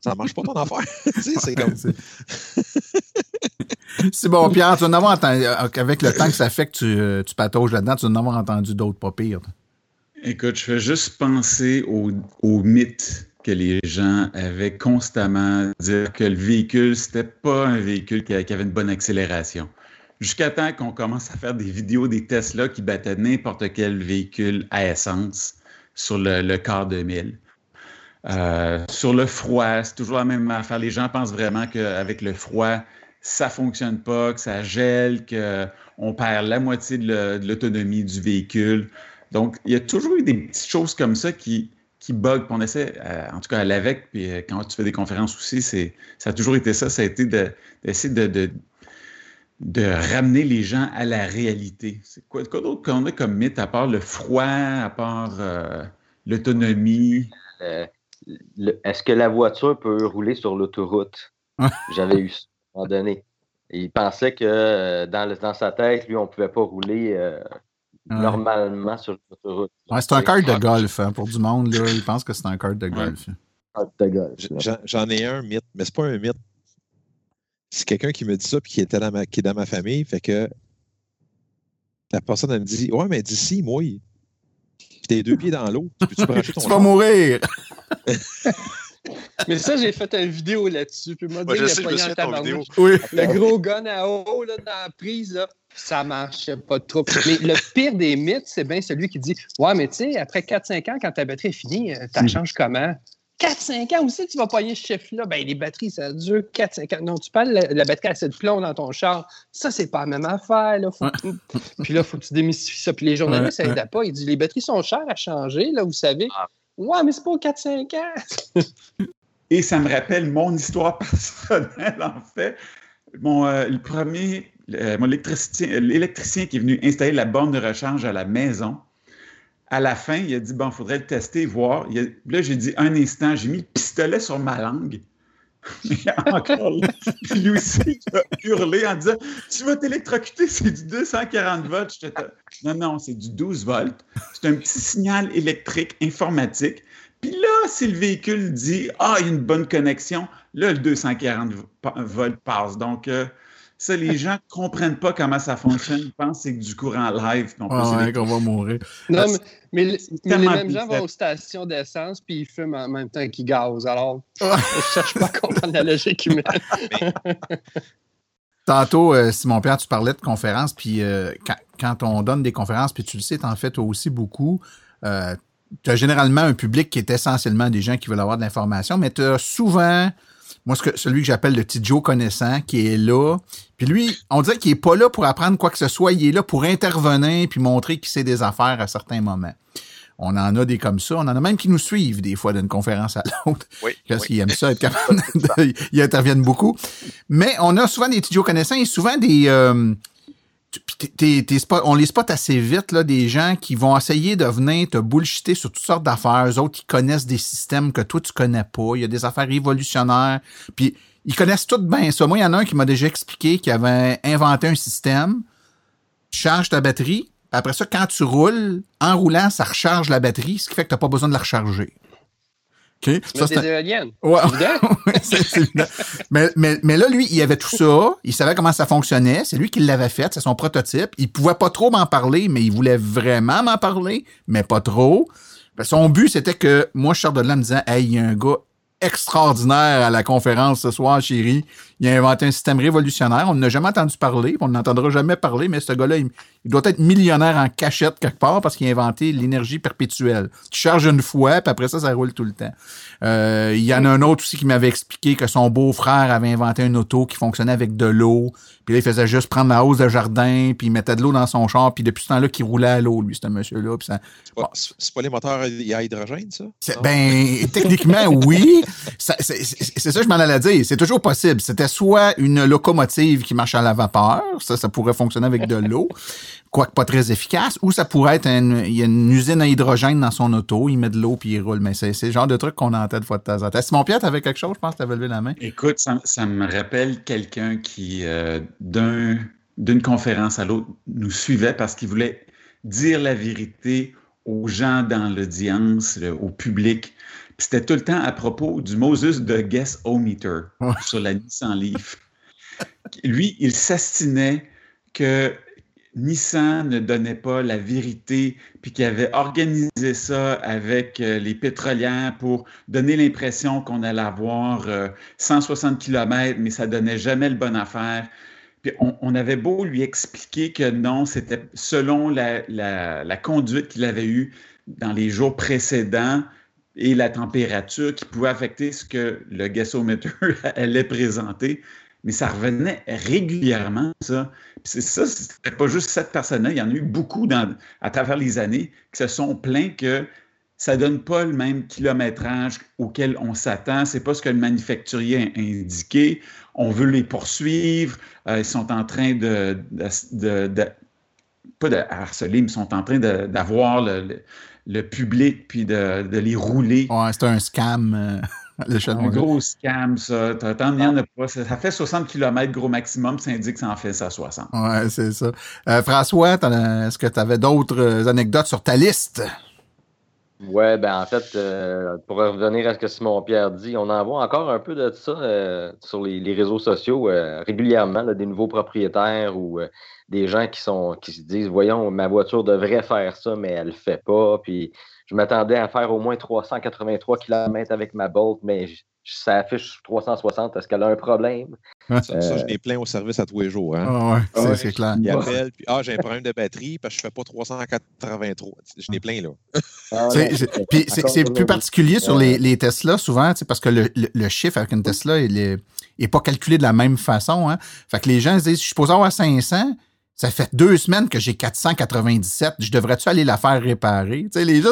ça marche pas ton affaire. c'est comme. C'est bon, Pierre, tu vas en avoir entendu, euh, avec le temps que ça fait que tu, euh, tu patauges là-dedans, tu vas en avoir entendu d'autres pas pires. Écoute, je fais juste penser au, au mythe que les gens avaient constamment dire que le véhicule, c'était pas un véhicule qui, avait une bonne accélération. Jusqu'à temps qu'on commence à faire des vidéos des Tesla qui battaient n'importe quel véhicule à essence sur le, le quart de mille. Euh, sur le froid, c'est toujours la même affaire. Les gens pensent vraiment qu'avec le froid, ça fonctionne pas, que ça gèle, qu'on perd la moitié de l'autonomie du véhicule. Donc, il y a toujours eu des petites choses comme ça qui, qui bug. on essaie, euh, en tout cas à l'AVEC, puis euh, quand tu fais des conférences aussi, c'est, ça a toujours été ça. Ça a été d'essayer de, ramener les gens à la réalité. C'est quoi, d'autre qu'on a comme mythe, à part le froid, à part l'autonomie? Est-ce que la voiture peut rouler sur l'autoroute? J'avais eu ça à un moment donné. il pensait que euh, dans, dans, sa tête, lui, on ne pouvait pas rouler euh, normalement sur l'autoroute. Ouais, c'est un cart de golf hein, pour du monde. Là, il pense que c'est un cart de golf. J'en ai un mythe, mais c'est pas un mythe. C'est quelqu'un qui me dit ça puis qui, était dans ma, qui est dans ma famille. Fait que la personne elle me dit Ouais, mais d'ici, moi, t'es deux pieds dans l'eau. Tu, peux tu vas mourir! Mais ça, j'ai fait une vidéo là-dessus. Puis moi, moi je sais, je vidéo. Oui. Le gros gun à eau là, dans la prise, là, ça marche pas trop. Mais le pire des mythes, c'est bien celui qui dit Ouais, mais tu sais, après 4-5 ans, quand ta batterie est finie, euh, tu hmm. changes comment 4-5 ans aussi, tu vas payer ce chiffre-là. Ben, les batteries, ça dure 4-5 ans. Non, tu parles de la, batterie à de plomb dans ton char. Ça, c'est pas la même affaire. Là. puis là, il faut que tu démystifies ça. Puis les journalistes, ça n'aide pas. Ils disent les batteries sont chères à changer, là, vous savez. Ah. Ouais, mais c'est pas 4-5 ans. Et ça me rappelle mon histoire personnelle, en fait. Mon, euh, le premier, mon électricien, l'électricien qui est venu installer la borne de recharge à la maison, à la fin, il a dit Bon, il faudrait le tester, voir. là, j'ai dit un instant, j'ai mis le pistolet sur ma langue. encore là, lui aussi, il a hurlé en disant Tu vas t'électrocuter, c'est du 240 volts. Non, non, c'est du 12 volts. C'est un petit signal électrique informatique. Puis là, si le véhicule dit Ah, il y a une bonne connexion, là, le 240 volts passe. Donc, euh, ça, les gens ne comprennent pas comment ça fonctionne. Ils pensent que c'est du courant live. ah ouais, qu'on va mourir. Non, mais, les mêmes gens vont aux stations d'essence puis ils fument en même temps qu'ils gazent. Alors, je ne cherche pas à comprendre la logique humaine. Tantôt, euh, Simon-Pierre, tu parlais de conférences, puis euh, quand, quand, on donne des conférences, puis tu le sais, en fait toi aussi beaucoup, euh, tu as généralement un public qui est essentiellement des gens qui veulent avoir de l'information, mais tu as souvent, moi, ce que, celui que j'appelle le petit Joe connaissant, qui est là. Puis lui, on dirait qu'il est pas là pour apprendre quoi que ce soit, il est là pour intervenir puis montrer qu'il sait des affaires à certains moments. On en a des comme ça. On en a même qui nous suivent des fois d'une conférence à l'autre. Oui, Parce oui. qu'ils aiment ça, être capable de- ils interviennent beaucoup. Mais on a souvent des petits Joe connaissants et souvent des... euh, on les spot assez vite, là, des gens qui vont essayer de venir te bullshiter sur toutes sortes d'affaires. Eux autres, ils connaissent des systèmes que toi, tu connais pas. Il y a des affaires révolutionnaires. Puis, ils connaissent tout bien ça. Moi, il y en a un qui m'a déjà expliqué qu'il avait inventé un système. Tu charges ta batterie. Après ça, quand tu roules, en roulant, ça recharge la batterie, ce qui fait que tu pas besoin de la recharger. OK? Tu Ça, c'est un- des éoliennes. Ouais. Évident. Ouais, c'est- c'est évident. mais, mais, mais là, lui, il avait tout ça. Il savait comment ça fonctionnait. C'est lui qui l'avait fait. C'est son prototype. Il pouvait pas trop m'en parler, mais il voulait vraiment m'en parler, mais pas trop. Son but, c'était que moi, je sors de là en me disant, hey, il y a un gars extraordinaire à la conférence ce soir, chérie. Il a inventé un système révolutionnaire. On n'a jamais entendu parler, on n'entendra jamais parler, mais ce gars-là, il, il doit être millionnaire en cachette quelque part parce qu'il a inventé l'énergie perpétuelle. Tu charges une fois, puis après ça, ça roule tout le temps. Euh, il y en a un autre aussi qui m'avait expliqué que son beau-frère avait inventé une auto qui fonctionnait avec de l'eau. Puis là, il faisait juste prendre la hausse de jardin, puis il mettait de l'eau dans son char, puis depuis ce temps-là, qu'il roulait à l'eau, lui, ce monsieur-là. Ça, C'est pas, c'est- c'est pas les moteurs à hydrogène, ça? ben, techniquement, oui. C'est ça que je m'en allais dire. C'est toujours possible. C'était soit une locomotive qui marche à la vapeur, ça, ça pourrait fonctionner avec de l'eau, quoique pas très efficace, ou ça pourrait être une, il y a une usine à hydrogène dans son auto, il met de l'eau puis il roule. Mais c'est c'est le genre de truc qu'on entend de fois de temps en temps. Simon Pierre, t'avais quelque chose? Je pense que t'avais levé la main. Écoute, ça, ça me rappelle quelqu'un qui, euh, d'un- d'une conférence à l'autre, nous suivait parce qu'il voulait dire la vérité aux gens dans l'audience, au public. Puis C'était tout le temps à propos du Moses de Guess O-Meter Ouais. sur la Nissan Leaf. Lui, il s'astinait que Nissan ne donnait pas la vérité, puis qu'il avait organisé ça avec euh, les pétrolières pour donner l'impression qu'on allait avoir euh, 160 km, mais ça donnait jamais le bonne affaire. Puis on, avait beau lui expliquer que non, c'était selon la, la- conduite qu'il avait eue dans les jours précédents et la température qui pouvait affecter ce que le gasometer allait présenter. Mais ça revenait régulièrement, ça. Puis c'est ça, c'était pas juste cette personne-là. Il y en a eu beaucoup à travers les années qui se sont plaints que ça donne pas le même kilométrage auquel on s'attend. C'est pas ce que le manufacturier a indiqué. On veut les poursuivre. Euh, ils sont en train de, pas de harceler, mais ils sont en train d'avoir le, public puis de, les rouler. Ouais, c'était un scam l'échelle Un gros scam, ça. Pas. Ça, ça fait 60 km gros maximum, ça indique que ça en fait ça 60. Ouais, c'est ça. Euh, François, est-ce que tu avais d'autres euh, anecdotes sur ta liste? Ouais, ben en fait, euh, pour revenir à ce que Simon Pierre dit, on en voit encore un peu de ça euh, sur les, les réseaux sociaux euh, régulièrement, là, des nouveaux propriétaires ou euh, des gens qui sont qui se disent Voyons, ma voiture devrait faire ça, mais elle le fait pas. Puis je m'attendais à faire au moins 383 km avec ma Bolt, mais j- ça affiche 360. Est-ce qu'elle a un problème? Ça, ça, Euh, je les plains au service à tous les jours. Hein? Ah ouais, c'est Ouais. c'est clair. Ils appellent, puis ah, j'ai un problème de batterie parce que je fais pas 383. Je les plains, là. Ah, C'est- non, c'est- Puis c'est encore c'est plus particulier sur les, les Tesla, souvent, tu sais, parce que le, le- le chiffre avec une Tesla, il est, il est pas calculé de la même façon. Hein. Fait que les gens se disent, je suis supposé avoir 500, ça fait deux semaines que j'ai 497, je devrais-tu aller la faire réparer? Tu sais, les gens,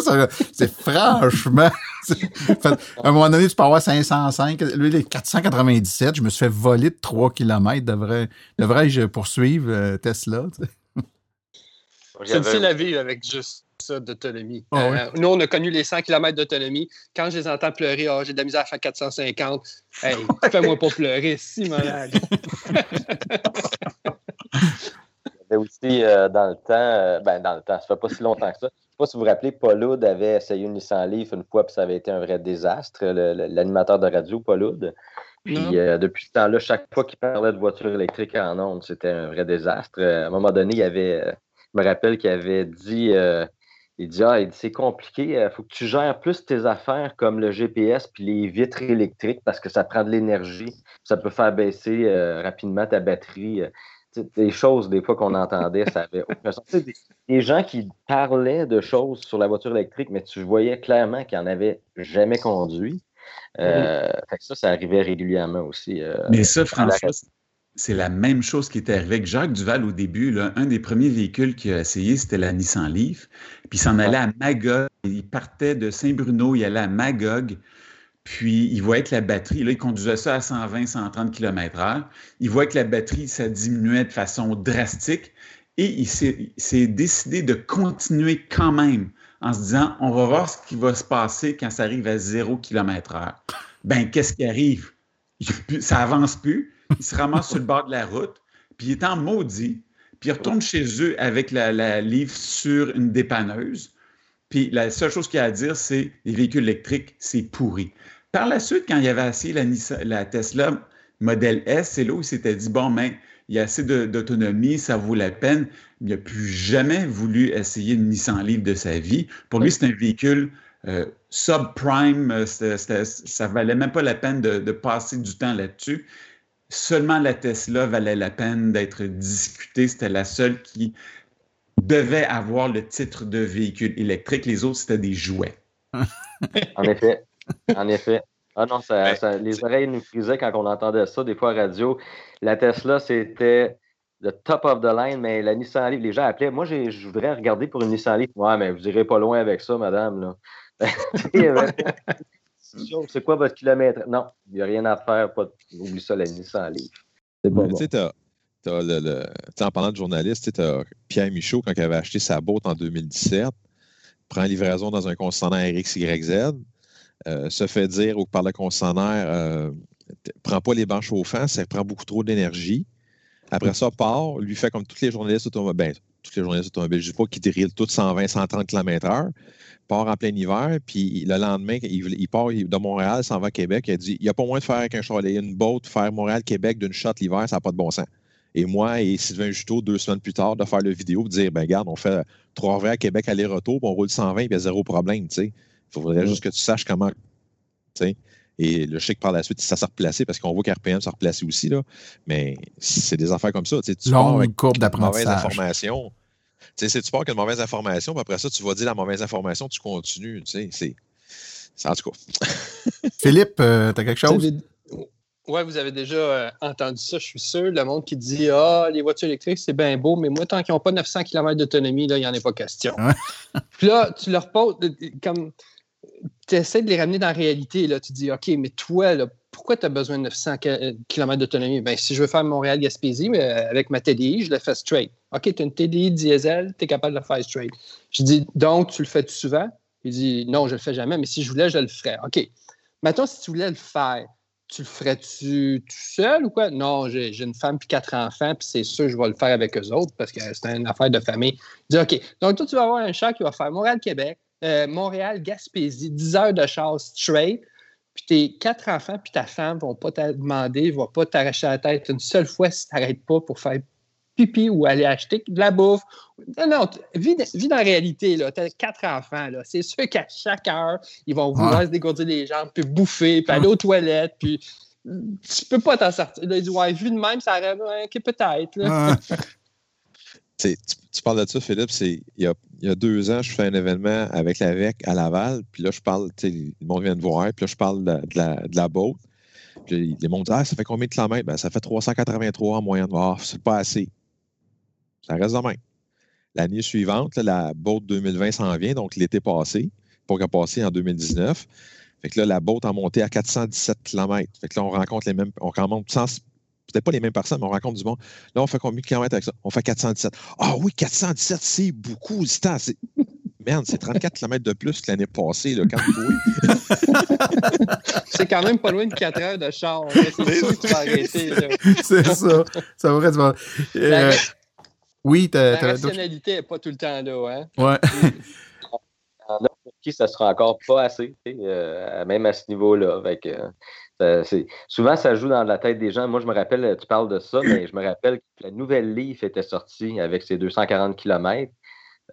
c'est franchement... fait, à un moment donné, tu peux avoir 505, lui, il est 497, je me suis fait voler de 3 km, devrais, devrais-je poursuivre euh, Tesla? tu sais? C'est difficile à vivre avec juste ça d'autonomie. Ah. Euh, nous, on a connu les 100 km d'autonomie. Quand je les entends pleurer, Ah, j'ai de la misère à faire 450. Hey, fais-moi pas pleurer, si malade. Avait aussi euh, dans le temps, euh, ben dans le temps, ça fait pas si longtemps que ça. Je sais pas si vous vous rappelez, Paul avait essayé une Nissan Leaf une fois, puis ça avait été un vrai désastre, l'animateur de radio, Paul Puis Non. euh, depuis ce temps-là, chaque fois qu'il parlait de voiture électrique en ondes, c'était un vrai désastre. Euh, à un moment donné, il avait, je me rappelle qu'il avait dit il dit Ah, c'est compliqué, il faut que tu gères plus tes affaires comme le GPS puis les vitres électriques parce que ça prend de l'énergie. Ça peut faire baisser rapidement ta batterie des choses, des fois, qu'on entendait, ça avait aucun sens. Des, gens qui parlaient de choses sur la voiture électrique, mais tu voyais clairement qu'ils n'en avaient jamais conduit. Euh, ça, ça arrivait régulièrement aussi. Euh, mais ça, François, c'est la même chose qui était arrivé avec Jacques Duval au début. un des premiers véhicules qu'il a essayé, c'était la Nissan Leaf. Puis il s'en allait à Magog. Il partait de Saint-Bruno, il allait à Magog. Puis, il voyait que la batterie, là, il conduisait ça à 120, 130 km/h. Il voyait que la batterie, ça diminuait de façon drastique. Et il s'est décidé de continuer quand même en se disant on va voir ce qui va se passer quand ça arrive à 0 km/h. Ben, qu'est-ce qui arrive? Ça avance plus. Il se ramasse sur le bord de la route. Puis, il est en maudit. Puis, il retourne chez eux avec la, livre sur une dépanneuse. Puis, la seule chose qu'il a à dire, c'est les véhicules électriques, c'est pourri. Par la suite, quand il avait assez la, la Tesla modèle S, c'est là où il s'était dit, bon, mais ben, il y a assez d'autonomie, ça vaut la peine. Il n'a plus jamais voulu essayer une Nissan Leaf de sa vie. Pour lui, c'est un véhicule euh, subprime, euh, ça valait même pas la peine de, de passer du temps là-dessus. Seulement la Tesla valait la peine d'être discutée. C'était la seule qui devait avoir le titre de véhicule électrique. Les autres, c'était des jouets. en effet. En effet. Ah non, ça, les oreilles nous frisaient quand on entendait ça, des fois à radio. La Tesla, c'était le top of the line, mais la Nissan Leaf, les gens appelaient. Moi, je voudrais regarder pour une Nissan Leaf. Ouais, mais vous irez pas loin avec ça, madame. Là. c'est quoi votre kilomètre? Non, il n'y a rien à faire. Pas... Oublie ça, la Nissan Leaf. C'est pas bon. en parlant de journaliste, tu as Pierre Michaud, quand il avait acheté sa boîte en 2017, prend livraison dans un concessionnaire RXYZ. Euh, se fait dire ou par le concessionnaire euh, prends pas les bancs chauffants, ça prend beaucoup trop d'énergie. Après ça, part, lui fait comme toutes les journalistes automobiles, ben, toutes les journalistes automobiles, je ne dis pas qu'ils drillent tous 120, 130 km/h, part en plein hiver, puis le lendemain, il, part de Montréal, s'en va à Québec, il dit il n'y a pas moins de faire avec un chalet, une boat, faire Montréal-Québec d'une shot l'hiver, ça n'a pas de bon sens. Et moi et Sylvain Juteau, deux semaines plus tard, de faire le vidéo, de dire ben regarde, on fait trois heures à Québec aller-retour, on roule 120, puis il y a zéro problème, tu sais. Il faudrait juste que tu saches comment. Et le chèque par la suite, ça s'est replacé parce qu'on voit qu'RPM s'est replacé aussi. Là. Mais c'est des affaires comme ça. Tu Longue avec courbe d'apprentissage. mauvaise information. Tu sais, tu pars avec une mauvaise information, puis après ça, tu vas dire la mauvaise information, tu continues. Tu sais, c'est. En tout cas. Philippe, euh, tu as quelque chose? Oui, vous avez déjà euh, entendu ça, je suis sûr. Le monde qui dit Ah, les voitures électriques, c'est bien beau, mais moi, tant qu'ils n'ont pas 900 km d'autonomie, il n'y en a pas question. Puis là, tu leur poses, comme tu essaies de les ramener dans la réalité. Là. Tu dis, OK, mais toi, pourquoi tu as besoin de 900 km d'autonomie? Ben, si je veux faire Montréal-Gaspésie, euh, avec ma TDI, je le fais straight. OK, tu as une TDI diesel, tu es capable de le faire straight. Je dis, donc, tu le fais souvent? Il dit, non, je le fais jamais, mais si je voulais, je le ferais. OK. Maintenant, si tu voulais le faire, tu le ferais-tu tout seul ou quoi? Non, j'ai une femme puis quatre enfants, puis c'est sûr, je vais le faire avec eux autres parce que c'est une affaire de famille. Il dit, OK, donc toi, tu vas avoir un chat qui va faire Montréal-Québec, euh, Montréal-Gaspésie, 10 heures de chasse straight, puis tes quatre enfants puis ta femme vont pas te demander, vont pas t'arracher la tête une seule fois si tu n'arrêtes pas pour faire pipi ou aller acheter de la bouffe. Non, non, vis, dans la réalité. Tu as quatre enfants. C'est sûr qu'à chaque heure, ils vont vouloir se dégourdir les jambes, puis bouffer, puis aller aux toilettes, puis tu peux pas t'en sortir. ils disent, ouais, vu de même, ça rêve, peut-être. tu, parles de ça, Philippe, il y, a, deux ans, je fais un événement avec la VEC à Laval, puis là, je parle, le monde vient de voir, puis là, je parle de, la, de boat. Puis les monde disent Ah, ça fait combien de kilomètres? Ben, ça fait 383 en moyenne. Ah, c'est pas assez. Ça reste de même. L'année suivante, la boat 2020 s'en vient, donc l'été passé, pour qu'elle passé en 2019. Fait que là, la boat a monté à 417 km. Fait que là, on rencontre les mêmes, on rencontre peut-être pas les mêmes personnes, mais on rencontre du monde. Là, on fait combien de kilomètres avec ça? On fait 417. Ah oui, 417, c'est beaucoup. C'est Merde, c'est 34 km de plus que l'année passée, là, quand C'est quand même pas loin de 4 heures de char. C'est sûr que tu vas arrêter. C'est ça. Ça va être... Euh, oui, La rationalité n'est pas tout le temps là. Hein? Ouais. qui ça sera encore pas assez, euh, même à ce niveau-là. Avec, euh, souvent, ça joue dans la tête des gens. Moi, je me rappelle, tu parles de ça, mais je me rappelle que la nouvelle Leaf était sortie avec ses 240 km.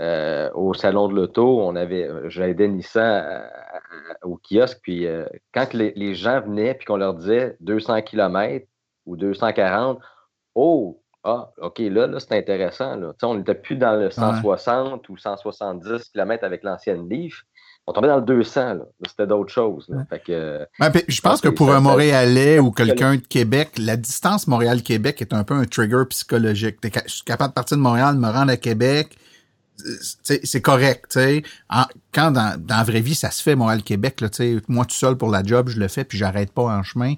euh, au salon de l'auto, on avait, j'aidais Nissan au kiosque, puis quand les, gens venaient puis qu'on leur disait 200 km ou 240, oh, ah, OK, là, là c'est intéressant. Là. On n'était plus dans le 160 ou 170 km avec l'ancienne Leaf on tombait dans le 200. C'était d'autres choses. je pense que pour un Montréalais ou quelqu'un de Québec, la distance Montréal-Québec est un peu un trigger psychologique. je suis capable de partir de Montréal, me rendre à Québec. C'est correct, quand dans, la vraie vie, ça se fait Montréal-Québec, moi tout seul pour la job, je le fais, puis j'arrête pas en chemin.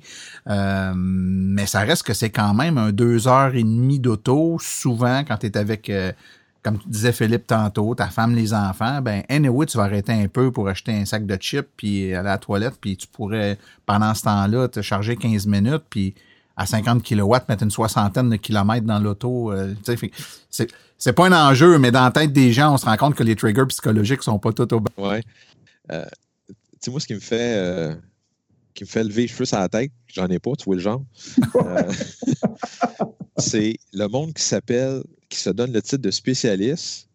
Euh, mais ça reste que c'est quand même un deux heures et demie d'auto, souvent quand tu es avec euh, comme disait Philippe tantôt, ta femme, les enfants, ben anyway, tu vas arrêter un peu pour acheter un sac de chips puis aller à la toilette, puis tu pourrais, pendant ce temps-là, te charger 15 minutes, puis à 50 kW, mettre une soixantaine de kilomètres dans l'auto. Euh, c'est, c'est pas un enjeu, mais dans la tête des gens, on se rend compte que les triggers psychologiques sont pas tout au bas. Ouais. Euh, tu sais, moi, ce qui me fait euh, qui me fait lever les cheveux sur la tête, j'en ai pas, tu vois le genre. C'est le monde qui s'appelle qui se donne le titre de spécialiste,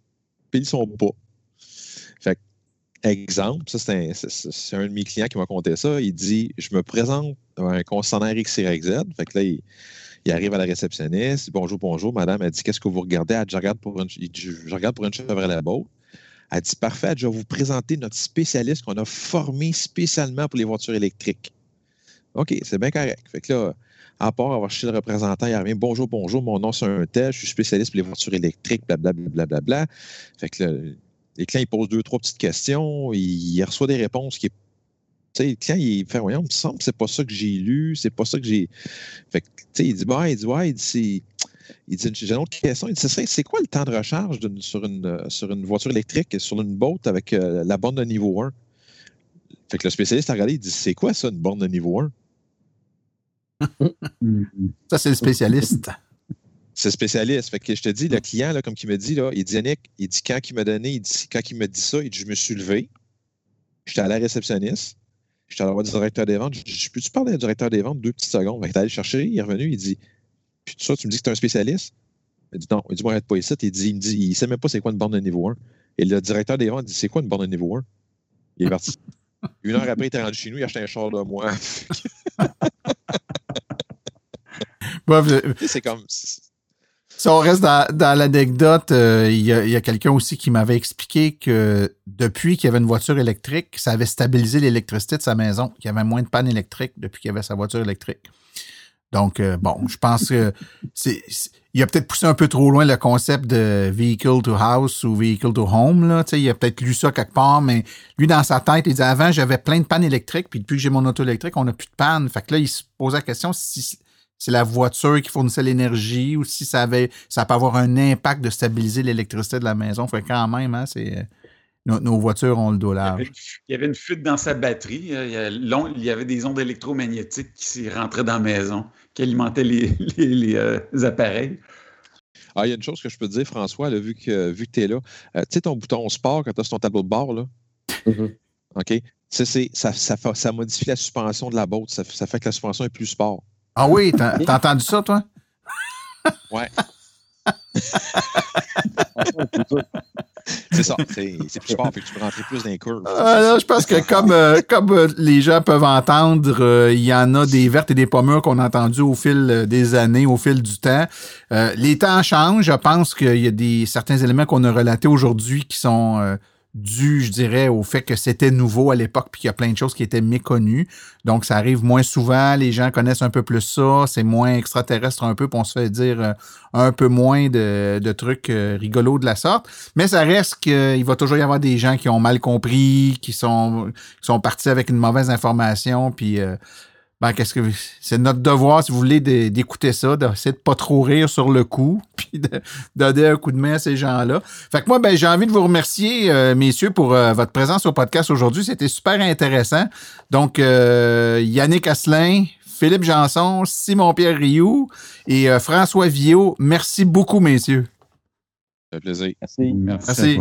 puis ils sont pas. Fait exemple, ça c'est un, de mes clients qui m'a conté ça. Il dit Je me présente un concessionnaire XYZ. Fait que là, il, arrive à la réceptionniste. Bonjour, bonjour, madame. Elle dit Qu'est-ce que vous regardez? Elle dit, je regarde pour une, je regarde pour une Chevrolet. Elle dit Parfait, je vais vous présenter notre spécialiste qu'on a formé spécialement pour les voitures électriques. OK, c'est bien correct. Fait que là, à part avoir chez le représentant, il revient Bonjour, bonjour, mon nom c'est un tel, je suis spécialiste pour les voitures électriques, blablabla. Bla, bla, Fait que là, les clients, ils posent deux, trois petites questions, il, reçoit des réponses qui tu sais, le client, il fait, voyons, il me semble que c'est pas ça que j'ai lu, c'est pas ça que j'ai. Fait que, tu sais, il dit, bah, il dit, ouais, il dit, il dit, j'ai une autre question. Il dit, c'est quoi le temps de recharge sur, une, sur une voiture électrique, sur une boat avec euh, la borne de niveau 1? Fait que le spécialiste a regardé, il dit, c'est quoi ça, une borne de niveau 1? ça, c'est le spécialiste. C'est le spécialiste. Fait que je te dis, le client, là, comme il me dit, là, il dit Yannick, il dit quand il m'a donné, il dit, quand il m'a dit ça, il dit Je me suis levé, j'étais à la réceptionniste, j'étais allé voir le directeur des ventes, je dis Peux-tu parler au directeur des ventes deux petites secondes? Il est allé chercher, il est revenu, il dit Puis ça, tu me dis que tu es un spécialiste? Il dit non, il dit Moi, arrête pas ici. Il dit, il me dit, il sait même pas c'est quoi une borne de niveau 1. Et le directeur des ventes dit C'est quoi une borne de niveau 1? Il est parti. Une heure après, il était rendu chez nous, il a acheté un char de moi. c'est comme. Si on reste dans, l'anecdote, euh, il y a, quelqu'un aussi qui m'avait expliqué que depuis qu'il y avait une voiture électrique, ça avait stabilisé l'électricité de sa maison, qu'il y avait moins de panne électrique depuis qu'il y avait sa voiture électrique. Donc, euh, bon, je pense que c'est, il a peut-être poussé un peu trop loin le concept de vehicle to house ou vehicle to home. Là. il a peut-être lu ça quelque part, mais lui, dans sa tête, il disait avant, j'avais plein de pannes électriques, puis depuis que j'ai mon auto électrique, on n'a plus de panne. Fait que là, il se posait la question si c'est la voiture qui fournissait l'énergie ou si ça avait ça peut avoir un impact de stabiliser l'électricité de la maison. Fait quand même, hein, c'est nos, voitures ont le dollar. Il y avait une fuite dans sa batterie. Euh, il y avait des ondes électromagnétiques qui rentraient dans la maison, qui alimentaient les, euh, appareils. Ah, il y a une chose que je peux te dire, François, vu que, vu que tu es là. Euh, tu sais, ton bouton sport, quand tu as sur ton tableau de bord, là? Mm-hmm. OK? Ça, ça, ça, modifie la suspension de la botte. Ça, ça, fait que la suspension est plus sport. Ah oui, t'as entendu ça, toi? Ouais. c'est ça. C'est plus fort, fait que tu peux rentrer plus dans les curves. Ah, je pense que comme, euh, comme euh, les gens peuvent entendre, euh, il y en a des vertes et des pommures qu'on a entendues au fil des années, au fil du temps. les temps changent. Je pense qu'il y a des certains éléments qu'on a relatés aujourd'hui qui sont dû, je dirais, au fait que c'était nouveau à l'époque puis qu'il y a plein de choses qui étaient méconnues. Donc, ça arrive moins souvent, les gens connaissent un peu plus ça, c'est moins extraterrestre un peu, puis on se fait dire euh, un peu moins de, trucs euh, rigolos de la sorte. Mais ça reste qu'il va toujours y avoir des gens qui ont mal compris, qui sont, qui sont partis avec une mauvaise information, puis euh, ben, qu'est-ce que c'est notre devoir, si vous voulez, d'écouter ça, d'essayer de pas trop rire sur le coup, puis de, donner un coup de main à ces gens-là. Fait que moi, ben, j'ai envie de vous remercier, euh, messieurs, pour euh, votre présence au podcast aujourd'hui. C'était super intéressant. Donc, euh, Yannick Asselin, Philippe Janson, Simon-Pierre Rioux et François Viau, merci beaucoup, messieurs. Ça fait plaisir. Merci. Merci.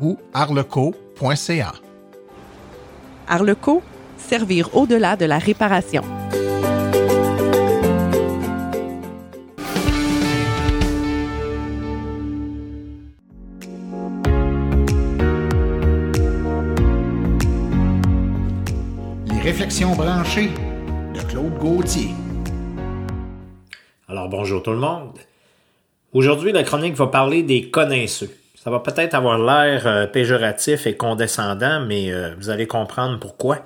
ou arleco.ca. Arleco, servir au-delà de la réparation. Les réflexions branchées de Claude Gauthier. Alors bonjour tout le monde. Aujourd'hui, la chronique va parler des connaisseux. Ça va peut-être avoir l'air euh, péjoratif et condescendant, mais euh, vous allez comprendre pourquoi.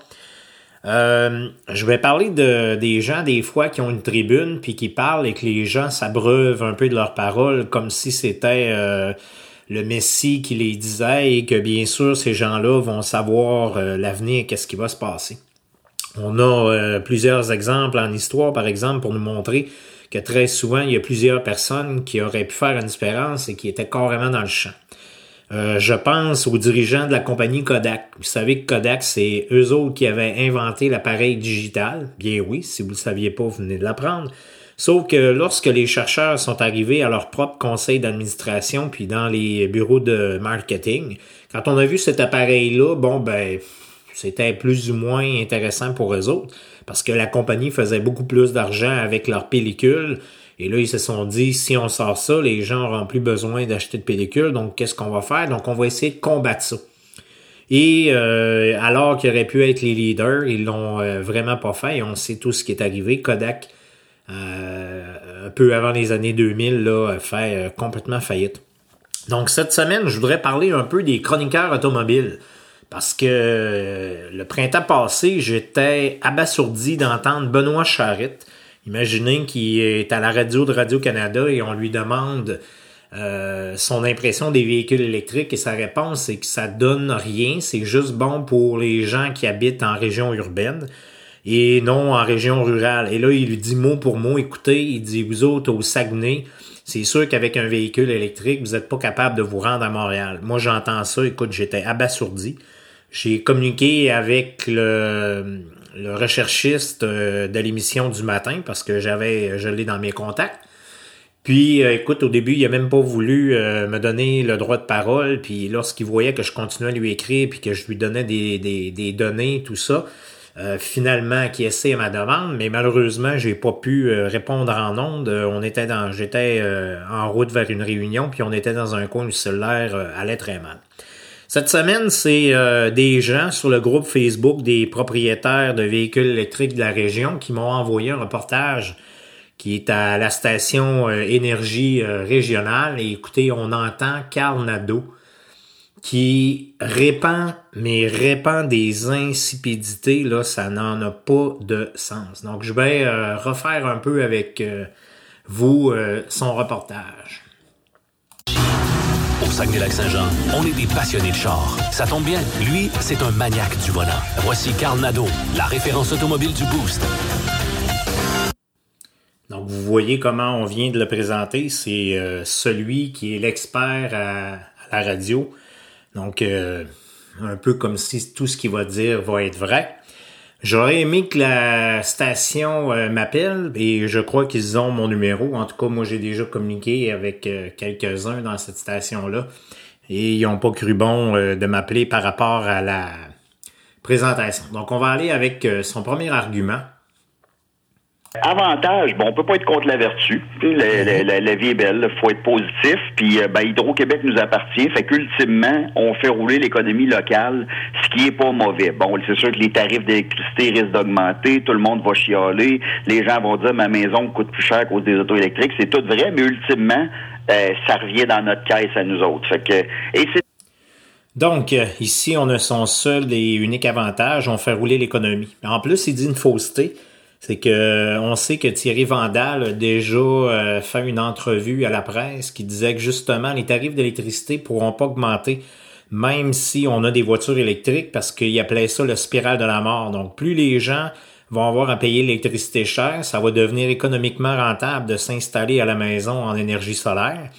Euh, je vais parler de des gens des fois qui ont une tribune puis qui parlent et que les gens s'abreuvent un peu de leurs paroles comme si c'était le Messie qui les disait et que bien sûr ces gens-là vont savoir l'avenir, qu'est-ce qui va se passer. On a plusieurs exemples en histoire, par exemple, pour nous montrer que très souvent, il y a plusieurs personnes qui auraient pu faire une différence et qui étaient carrément dans le champ. Euh, je pense aux dirigeants de la compagnie Kodak. Vous savez que Kodak, c'est eux autres qui avaient inventé l'appareil digital. Bien oui, si vous ne le saviez pas, vous venez de l'apprendre. Sauf que lorsque les chercheurs sont arrivés à leur propre conseil d'administration puis dans les bureaux de marketing, quand on a vu cet appareil-là, bon ben c'était plus ou moins intéressant pour eux autres parce que la compagnie faisait beaucoup plus d'argent avec leurs pellicules. Et là, ils se sont dit, si on sort ça, les gens n'auront plus besoin d'acheter de pellicules. Donc, qu'est-ce qu'on va faire? Donc, on va essayer de combattre ça. Et euh, alors qu'ils auraient pu être les leaders, ils l'ont euh, vraiment pas fait. Et on sait tout ce qui est arrivé. Kodak, euh, un peu avant les années 2000, là, a fait complètement faillite. Donc, cette semaine, je voudrais parler un peu des chroniqueurs automobiles. Parce que le printemps passé, j'étais abasourdi d'entendre Benoît Charette. Imaginez qu'il est à la radio de Radio-Canada et on lui demande euh, son impression des véhicules électriques et sa réponse c'est que ça donne rien, c'est juste bon pour les gens qui habitent en région urbaine et non en région rurale. Et là, il lui dit mot pour mot, écoutez, il dit, vous autres au Saguenay, c'est sûr qu'avec un véhicule électrique, vous n'êtes pas capable de vous rendre à Montréal. Moi, j'entends ça, écoute, j'étais abasourdi. J'ai communiqué avec le, le recherchiste euh, de l'émission du matin parce que j'avais, je l'ai dans mes contacts. Puis, euh, écoute, au début, il a même pas voulu euh, me donner le droit de parole. Puis, lorsqu'il voyait que je continuais à lui écrire, puis que je lui donnais des, des, données, tout ça, finalement acquiescé à ma demande. Mais malheureusement, j'ai pas pu répondre en ondes. on était dans, j'étais en route vers une réunion, puis on était dans un coin où le cellulaire allait très mal. Cette semaine, c'est euh, des gens sur le groupe Facebook des propriétaires de véhicules électriques de la région qui m'ont envoyé un reportage qui est à la station euh, énergie euh, régionale. Et écoutez, on entend Carl Nadeau qui répand, mais répand des insipidités, là, ça n'en a pas de sens. Donc, je vais refaire un peu avec vous son reportage. Au Saguenay-Lac-Saint-Jean, on est des passionnés de char. Ça tombe bien, lui, c'est un maniaque du volant. Voici Carl Nadeau, la référence automobile du Boost. Donc, vous voyez comment on vient de le présenter. C'est euh, celui qui est l'expert à, la radio. Donc, euh, un peu comme si tout ce qu'il va dire va être vrai. J'aurais aimé que la station euh, m'appelle et je crois qu'ils ont mon numéro. En tout cas, moi j'ai déjà communiqué avec euh, quelques-uns dans cette station-là et ils n'ont pas cru bon euh, de m'appeler par rapport à la présentation. Donc on va aller avec son premier argument. Avantage, bon, on peut pas être contre la vertu. La, vie est belle, faut être positif. Puis, euh, ben, Hydro-Québec nous appartient. Fait qu'ultimement, on fait rouler l'économie locale, ce qui est pas mauvais. Bon, c'est sûr que les tarifs d'électricité risquent d'augmenter, tout le monde va chialer, les gens vont dire ma maison coûte plus cher à cause des autos électriques. C'est tout vrai, mais ultimement, euh, ça revient dans notre caisse à nous autres. Fait que, donc, ici, on a son seul et unique avantage, on fait rouler l'économie. En plus, il dit une fausseté c'est que on sait que Thierry Vandal a déjà euh, fait une entrevue à la presse qui disait que justement les tarifs d'électricité pourront pas augmenter même si on a des voitures électriques parce qu'il appelait ça le spirale de la mort. Donc plus les gens vont avoir à payer l'électricité chère, ça va devenir économiquement rentable de s'installer à la maison en énergie solaire.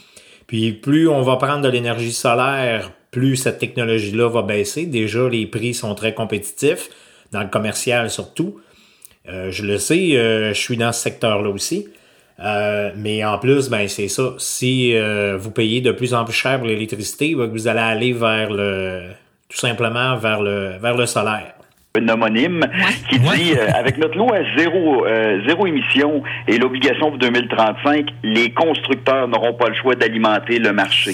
Puis plus on va prendre de l'énergie solaire, plus cette technologie-là va baisser. Déjà, les prix sont très compétitifs, dans le commercial surtout. Euh, je le sais, euh, je suis dans ce secteur-là aussi. Euh, mais en plus, ben c'est ça. Si vous payez de plus en plus cher pour l'électricité, ben, vous allez aller vers le tout simplement vers le vers le solaire un homonyme qui dit euh, avec notre loi zéro euh, zéro émission et l'obligation pour 2035, les constructeurs n'auront pas le choix d'alimenter le marché.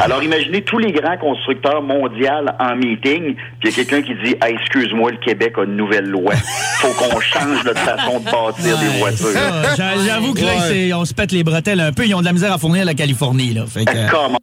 Alors imaginez tous les grands constructeurs mondiaux en meeting, puis il y a quelqu'un qui dit ah, excuse-moi, le Québec a une nouvelle loi. Faut qu'on change notre façon de bâtir des voitures. J'avoue que là, on se pète les bretelles un peu, ils ont de la misère à fournir la Californie là. Fait Comment?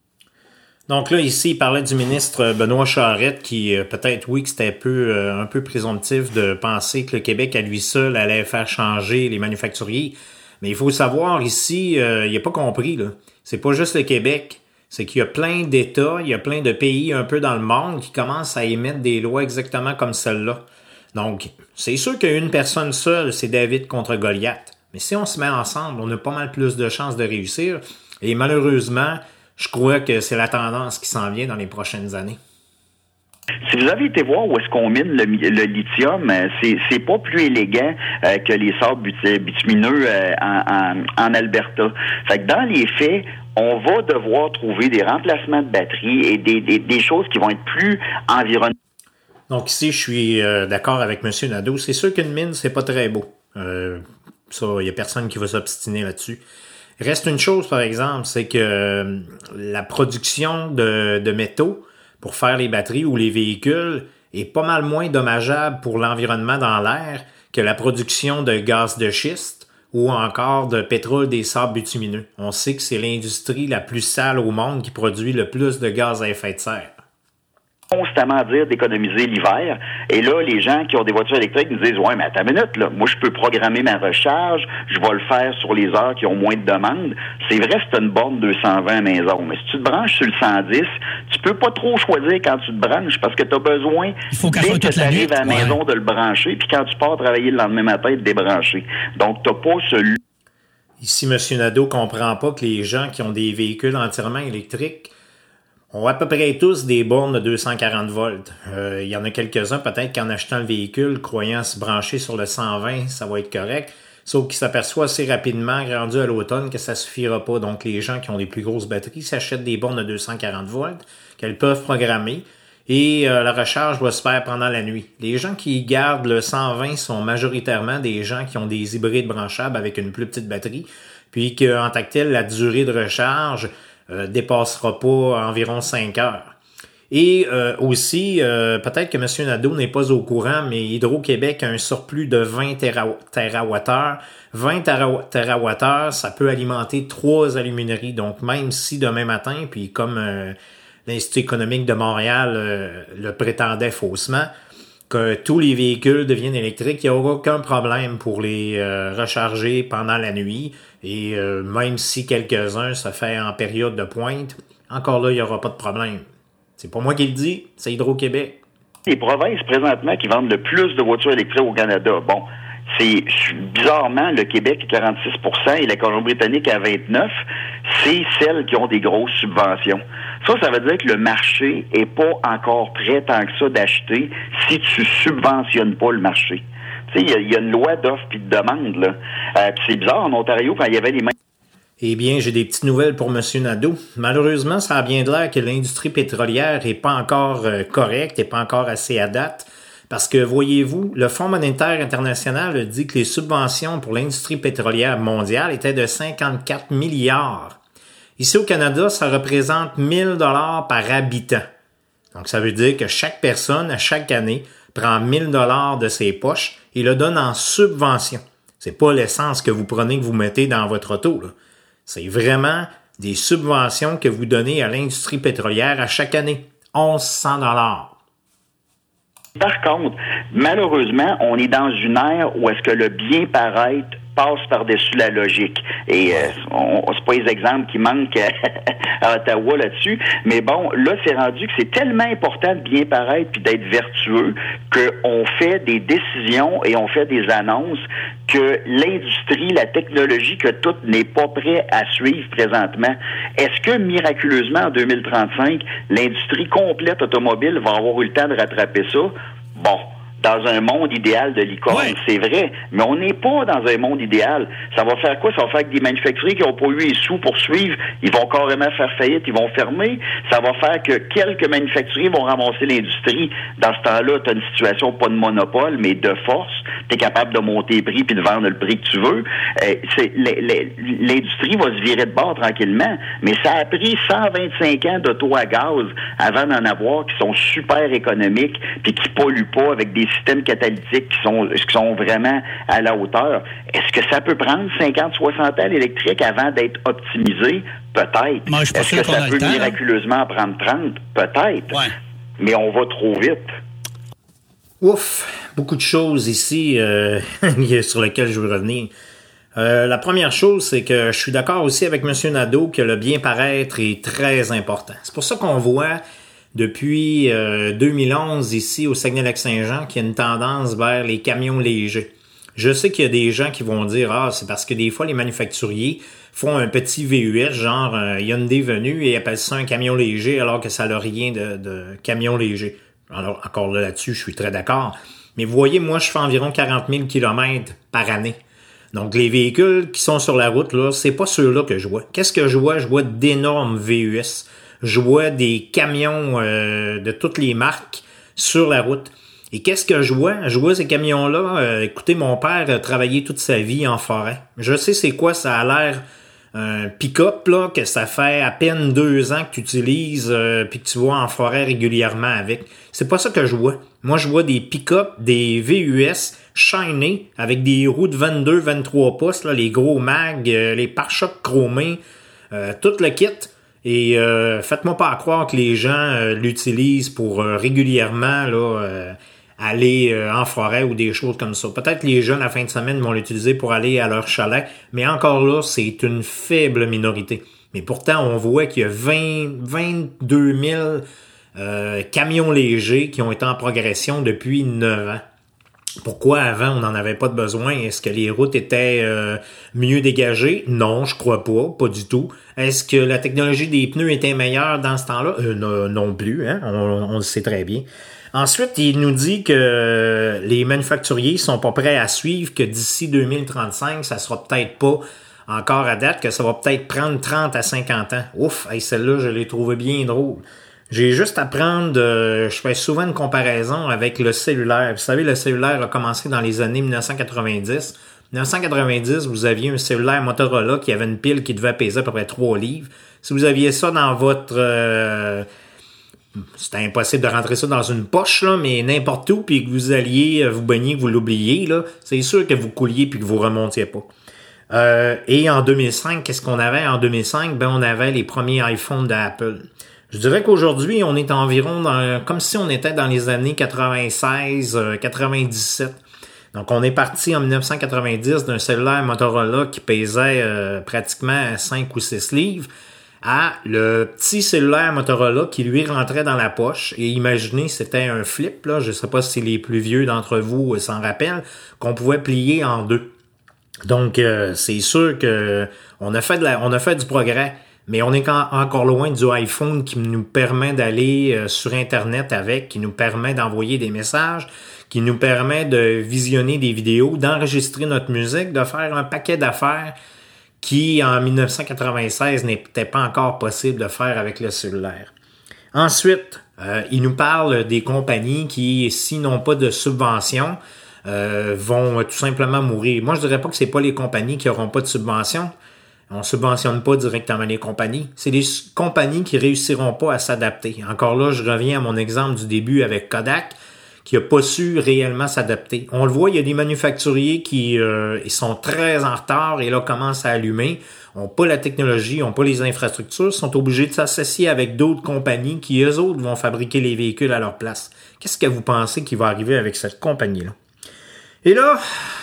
Donc là, ici, il parlait du ministre Benoît Charette qui, euh, peut-être, oui, que c'était un peu, euh, un peu présomptif de penser que le Québec, à lui seul, allait faire changer les manufacturiers. Mais il faut savoir, ici, euh, il n'a pas compris, là. C'est pas juste le Québec. C'est qu'il y a plein d'États, il y a plein de pays un peu dans le monde qui commencent à émettre des lois exactement comme celle-là. Donc, c'est sûr qu'une personne seule, c'est David contre Goliath. Mais si on se met ensemble, on a pas mal plus de chances de réussir. Et malheureusement, je crois que c'est la tendance qui s'en vient dans les prochaines années. Si vous avez été voir où est-ce qu'on mine le, lithium, euh, c'est, c'est pas plus élégant euh, que les sables bitumineux euh, en, Alberta. Fait que dans les faits, on va devoir trouver des remplacements de batteries et des, choses qui vont être plus environnementales. Donc ici, je suis d'accord avec M. Nadeau. C'est sûr qu'une mine, c'est pas très beau. ça, il y a personne qui va s'obstiner là-dessus. Reste une chose, par exemple, c'est que euh, la production de, métaux pour faire les batteries ou les véhicules est pas mal moins dommageable pour l'environnement dans l'air que la production de gaz de schiste ou encore de pétrole des sables bitumineux. On sait que c'est l'industrie la plus sale au monde qui produit le plus de gaz à effet de serre constamment dire d'économiser l'hiver. Et là, les gens qui ont des voitures électriques nous disent Ouais, mais attends une minute, là, moi je peux programmer ma recharge, je vais le faire sur les heures qui ont moins de demandes. C'est vrai, c'est une borne 220 à maison, mais si tu te branches sur le 110, tu peux pas trop choisir quand tu te branches parce que tu as besoin faut dès que tu arrives à la maison de le brancher, puis quand tu pars travailler le lendemain matin, de débrancher. Donc, tu pas ce Ici, M. Nadeau comprend pas que les gens qui ont des véhicules entièrement électriques on a à peu près tous des bornes de 240 volts. Euh, il y en a quelques-uns peut-être qu'en achetant le véhicule, croyant se brancher sur le 120, ça va être correct. Sauf qu'ils s'aperçoivent assez rapidement, rendu à l'automne, que ça suffira pas. Donc les gens qui ont des plus grosses batteries s'achètent des bornes de 240 volts qu'elles peuvent programmer. Et euh, la recharge doit se faire pendant la nuit. Les gens qui gardent le 120 sont majoritairement des gens qui ont des hybrides branchables avec une plus petite batterie, puis qu'en tactile, la durée de recharge euh, dépassera pas environ 5 heures. Et euh, aussi, euh, peut-être que M. Nadeau n'est pas au courant, mais Hydro-Québec a un surplus de 20 TWh. 20 TWh, ça peut alimenter trois alumineries. Donc, même si demain matin, puis comme l'Institut économique de Montréal le prétendait faussement, que tous les véhicules deviennent électriques, il n'y aura aucun problème pour les recharger pendant la nuit. Et euh, même si quelques-uns se fait en période de pointe, encore là, il n'y aura pas de problème. C'est pas moi qui le dis, c'est Hydro-Québec. Les provinces présentement qui vendent le plus de voitures électriques au Canada, bon, c'est bizarrement le Québec à 46% et la Colombie-Britannique à 29 c'est celles qui ont des grosses subventions. Ça, ça veut dire que le marché est pas encore prêt tant que ça d'acheter si tu subventionnes pas le marché. Tu sais, il y, a une loi d'offre puis de demande. Là. Euh, c'est bizarre, en Ontario, quand il y avait les mêmes... Eh bien, j'ai des petites nouvelles pour M. Nadeau. Malheureusement, ça a bien de l'air que l'industrie pétrolière est pas encore euh, correcte, et pas encore assez à date. Parce que, voyez-vous, le Fonds monétaire international dit que les subventions pour l'industrie pétrolière mondiale étaient de 54 milliards. Ici au Canada, ça représente 1000 dollars par habitant. Donc, ça veut dire que chaque personne, à chaque année, prend 1000 dollars de ses poches et le donne en subvention. C'est pas l'essence que vous prenez que vous mettez dans votre auto. C'est vraiment des subventions que vous donnez à l'industrie pétrolière à chaque année. 1100 dollars. Par contre, malheureusement, on est dans une ère où est-ce que le bien paraître passe par-dessus la logique. Et euh, on, pas les exemples qui manquent à, Ottawa là-dessus. Mais bon, là, c'est rendu que c'est tellement important de bien paraître puis d'être vertueux qu'on fait des décisions et on fait des annonces que l'industrie, la technologie, que tout n'est pas prêt à suivre présentement. Est-ce que miraculeusement, en 2035, l'industrie complète automobile va avoir eu le temps de rattraper ça? Bon, dans un monde idéal de licorne, c'est vrai, mais on n'est pas dans un monde idéal. Ça va faire quoi? Ça va faire que des manufacturiers qui n'ont pas eu les sous pour suivre, ils vont carrément faire faillite, ils vont fermer. Ça va faire que quelques manufacturiers vont ramasser l'industrie. Dans ce temps-là, tu as une situation pas de monopole, mais de force. Tu es capable de monter les prix puis de vendre le prix que tu veux. Euh, l'industrie va se virer de bord tranquillement, mais ça a pris 125 ans d'auto à gaz avant d'en avoir qui sont super économiques puis qui polluent pas avec des systèmes catalytiques qui sont, qui sont vraiment à la hauteur. Est-ce que ça peut prendre 50, 60 ans l'électrique avant d'être optimisé? Peut-être. Est-ce que ça peut miraculeusement prendre 30? Peut-être. Mais on va trop vite. Ouf, beaucoup de choses ici euh, sur lesquelles je veux revenir. Euh, la première chose, c'est que je suis d'accord aussi avec M. Nadeau que le bien-paraître est très important. C'est pour ça qu'on voit depuis 2011 euh, ici au Saguenay-Lac-Saint-Jean qu'il y a une tendance vers les camions légers. Je sais qu'il y a des gens qui vont dire ah c'est parce que des fois les manufacturiers font un petit VUS genre euh, Hyundai venu et appellent ça un camion léger alors que ça n'a rien de, camion léger. Alors encore là-dessus je suis très d'accord. Mais vous voyez moi je fais environ 40 000 km par année. Donc les véhicules qui sont sur la route là c'est pas ceux-là que je vois. Qu'est-ce que je vois? Je vois d'énormes VUS je vois des camions euh, de toutes les marques sur la route. Et qu'est-ce que je vois? Je vois ces camions-là. Euh, écoutez, mon père a travaillé toute sa vie en forêt. Je sais c'est quoi, ça a l'air un pick-up, là, que ça fait à peine deux ans que tu utilises euh, puis que tu vas en forêt régulièrement avec. C'est pas ça que je vois. Moi, je vois des pick-up, des VUS shiny avec des roues de 22-23 pouces, là, les gros mags, les pare-chocs chromés, tout le kit. Et euh, faites-moi pas croire que les gens euh, l'utilisent pour euh, régulièrement là, aller en forêt ou des choses comme ça. Peut-être les jeunes la fin de semaine vont l'utiliser pour aller à leur chalet, mais encore là, c'est une faible minorité. Mais pourtant, on voit qu'il y a 20, 22 000 camions légers qui ont été en progression depuis 9 ans. Pourquoi avant on n'en avait pas de besoin? Est-ce que les routes étaient euh, mieux dégagées? Non, je crois pas, pas du tout. Est-ce que la technologie des pneus était meilleure dans ce temps-là? Euh, non, plus, hein? on, le sait très bien. Ensuite, il nous dit que les manufacturiers sont pas prêts à suivre, que d'ici 2035, ça sera peut-être pas encore à date, que ça va peut-être prendre 30 à 50 ans. Ouf, celle-là, je l'ai trouvée bien drôle. J'ai juste à prendre, je fais souvent une comparaison avec le cellulaire. Vous savez, le cellulaire a commencé dans les années 1990. 1990, vous aviez un cellulaire Motorola qui avait une pile qui devait peser à peu près 3 livres. Si vous aviez ça dans votre... Euh, c'était impossible de rentrer ça dans une poche, là, mais n'importe où, puis que vous alliez vous baigner, que vous l'oubliez, là, c'est sûr que vous couliez puis que vous remontiez pas. Euh, et en 2005, qu'est-ce qu'on avait en 2005? Ben, on avait les premiers iPhones d'Apple. Je dirais qu'aujourd'hui, on est environ dans, comme si on était dans les années 96, 97. Euh, Donc, on est parti en 1990 d'un cellulaire Motorola qui pesait euh, pratiquement 5 ou 6 livres à le petit cellulaire Motorola qui lui rentrait dans la poche. Et imaginez, c'était un flip, là, je ne sais pas si les plus vieux d'entre vous s'en rappellent, qu'on pouvait plier en deux. Donc, euh, c'est sûr que on a fait de la, on a fait du progrès mais on est encore loin du iPhone qui nous permet d'aller euh, sur Internet avec, qui nous permet d'envoyer des messages, qui nous permet de visionner des vidéos, d'enregistrer notre musique, de faire un paquet d'affaires qui, en 1996, n'était pas encore possible de faire avec le cellulaire. Ensuite, Euh, il nous parle des compagnies qui, s'ils n'ont pas de subvention, euh, vont tout simplement mourir. Moi, je dirais pas que c'est pas les compagnies qui auront pas de subvention. On subventionne pas directement les compagnies. C'est les compagnies qui réussiront pas à s'adapter. Encore là, je reviens à mon exemple du début avec Kodak qui a pas su réellement s'adapter. On le voit, il y a des manufacturiers qui euh, ils sont très en retard et là commencent à allumer, ont pas la technologie, ont pas les infrastructures, sont obligés de s'associer avec d'autres compagnies qui eux autres vont fabriquer les véhicules à leur place. Qu'est-ce que vous pensez qui va arriver avec cette compagnie-là? Et là,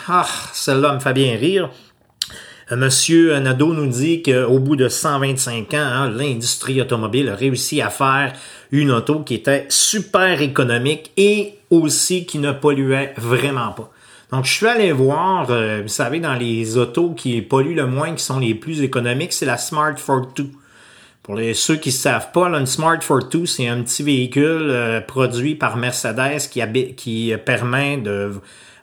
ah, celle-là me fait bien rire. Monsieur Nadeau nous dit qu'au bout de 125 ans, hein, l'industrie automobile a réussi à faire une auto qui était super économique et aussi qui ne polluait vraiment pas. Donc, je suis allé voir, euh, vous savez, dans les autos qui polluent le moins, qui sont les plus économiques, c'est la Smart Fortwo. Pour les, ceux qui ne savent pas, là, une Smart Fortwo, c'est un petit véhicule euh, produit par Mercedes qui, qui permet de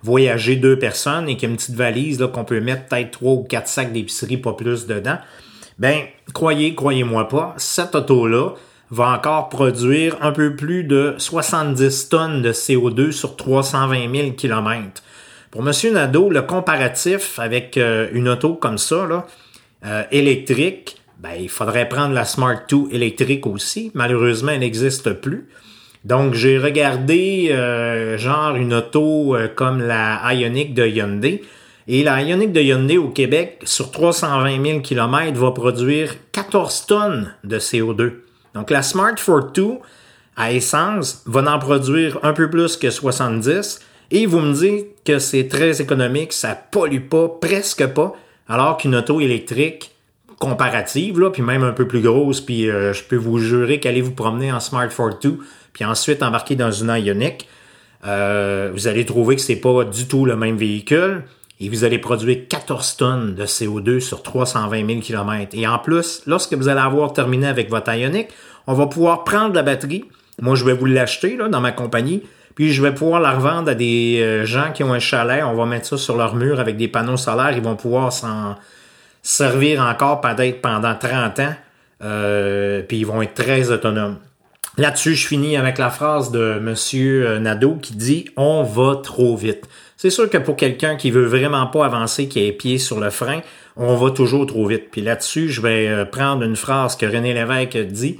voyager deux personnes et qui a une petite valise là, qu'on peut mettre peut-être trois ou quatre sacs d'épicerie, pas plus dedans. Ben, croyez, croyez-moi pas, cette auto-là, va encore produire un peu plus de 70 tonnes de CO2 sur 320 000 km. Pour M. Nadeau, le comparatif avec euh, une auto comme ça, là, euh, électrique, ben, il faudrait prendre la Smart 2 électrique aussi. Malheureusement, elle n'existe plus. Donc, j'ai regardé euh, genre une auto comme la Ioniq de Hyundai. Et la Ioniq de Hyundai au Québec, sur 320 000 km, va produire 14 tonnes de CO2. Donc la Smart 42 à essence va en produire un peu plus que 70 et vous me dites que c'est très économique, ça pollue pas, presque pas, alors qu'une auto électrique comparative, là, puis même un peu plus grosse, puis euh, je peux vous jurer qu'allez vous promener en Smart 42, puis ensuite embarquer dans une Ioniq, euh, vous allez trouver que c'est pas du tout le même véhicule et vous allez produire 14 tonnes de CO2 sur 320 000 km. Et en plus, lorsque vous allez avoir terminé avec votre Ioniq, on va pouvoir prendre la batterie. Moi, je vais vous l'acheter dans ma compagnie. Puis je vais pouvoir la revendre à des euh, gens qui ont un chalet. On va mettre ça sur leur mur avec des panneaux solaires. Ils vont pouvoir s'en servir encore peut-être pendant 30 ans. Euh, puis ils vont être très autonomes. Là-dessus, je finis avec la phrase de Monsieur euh, Nadeau qui dit On va trop vite. C'est sûr que pour quelqu'un qui veut vraiment pas avancer, qui a les pieds sur le frein, on va toujours trop vite. Puis là-dessus, je vais euh, prendre une phrase que René Lévesque dit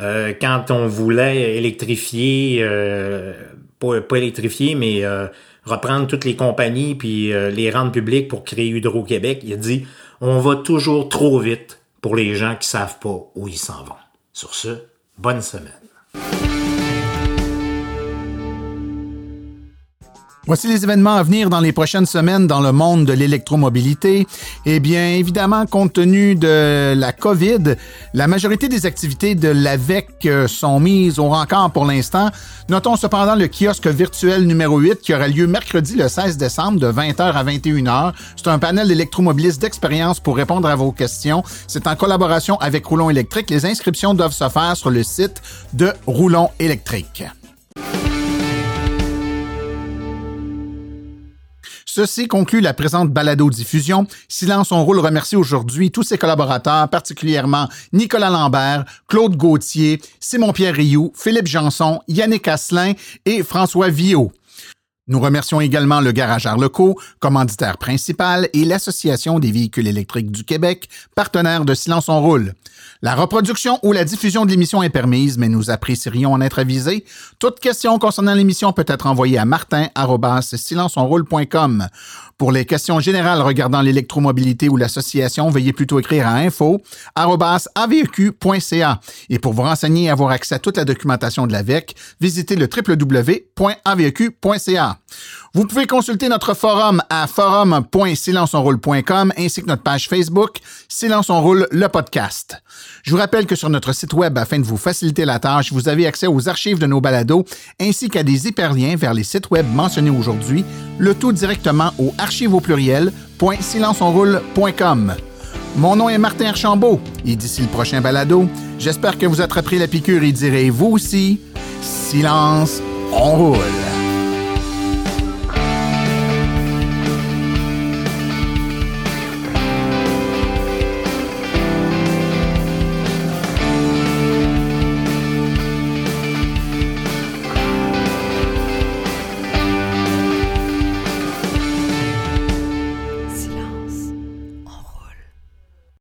euh, quand on voulait électrifier, euh, pas, électrifier, mais reprendre toutes les compagnies puis les rendre publiques pour créer Hydro-Québec. Il a dit on va toujours trop vite pour les gens qui savent pas où ils s'en vont. Sur ce, bonne semaine. Voici les événements à venir dans les prochaines semaines dans le monde de l'électromobilité. Eh bien, évidemment, compte tenu de la COVID, la majorité des activités de l'AVEC euh, sont mises au rencard pour l'instant. Notons cependant le kiosque virtuel numéro 8 qui aura lieu mercredi le 16 décembre de 20h à 21h. C'est un panel d'électromobilistes d'expérience pour répondre à vos questions. C'est en collaboration avec Roulon électrique. Les inscriptions doivent se faire sur le site de Roulon électrique. Ceci conclut la présente balado-diffusion. Silence on roule remercie aujourd'hui tous ses collaborateurs, particulièrement Nicolas Lambert, Claude Gauthier, Simon-Pierre Rioux, Philippe Janson, Yannick Asselin et François Viau. Nous remercions également le Garage Arleco, commanditaire principal, et l'Association des véhicules électriques du Québec, partenaire de Silence on roule. La reproduction ou la diffusion de l'émission est permise, mais nous apprécierions en être avisés. Toute question concernant l'émission peut être envoyée à martin.silenceonroule.com. Pour les questions générales regardant l'électromobilité ou l'association, veuillez plutôt écrire à info.aveq.ca. Et pour vous renseigner et avoir accès à toute la documentation de l'AVEC, visitez le. Vous pouvez consulter notre forum à forum.silenceonroule.com ainsi que notre page Facebook Silence on roule le podcast. Je vous rappelle que sur notre site web, afin de vous faciliter la tâche, vous avez accès aux archives de nos balados ainsi qu'à des hyperliens vers les sites web mentionnés aujourd'hui, le tout directement au archive au pluriel.silenceonroule.com. Mon nom est Martin Archambault et d'ici le prochain balado, j'espère que vous attraperez la piqûre et direz vous aussi, silence, on roule.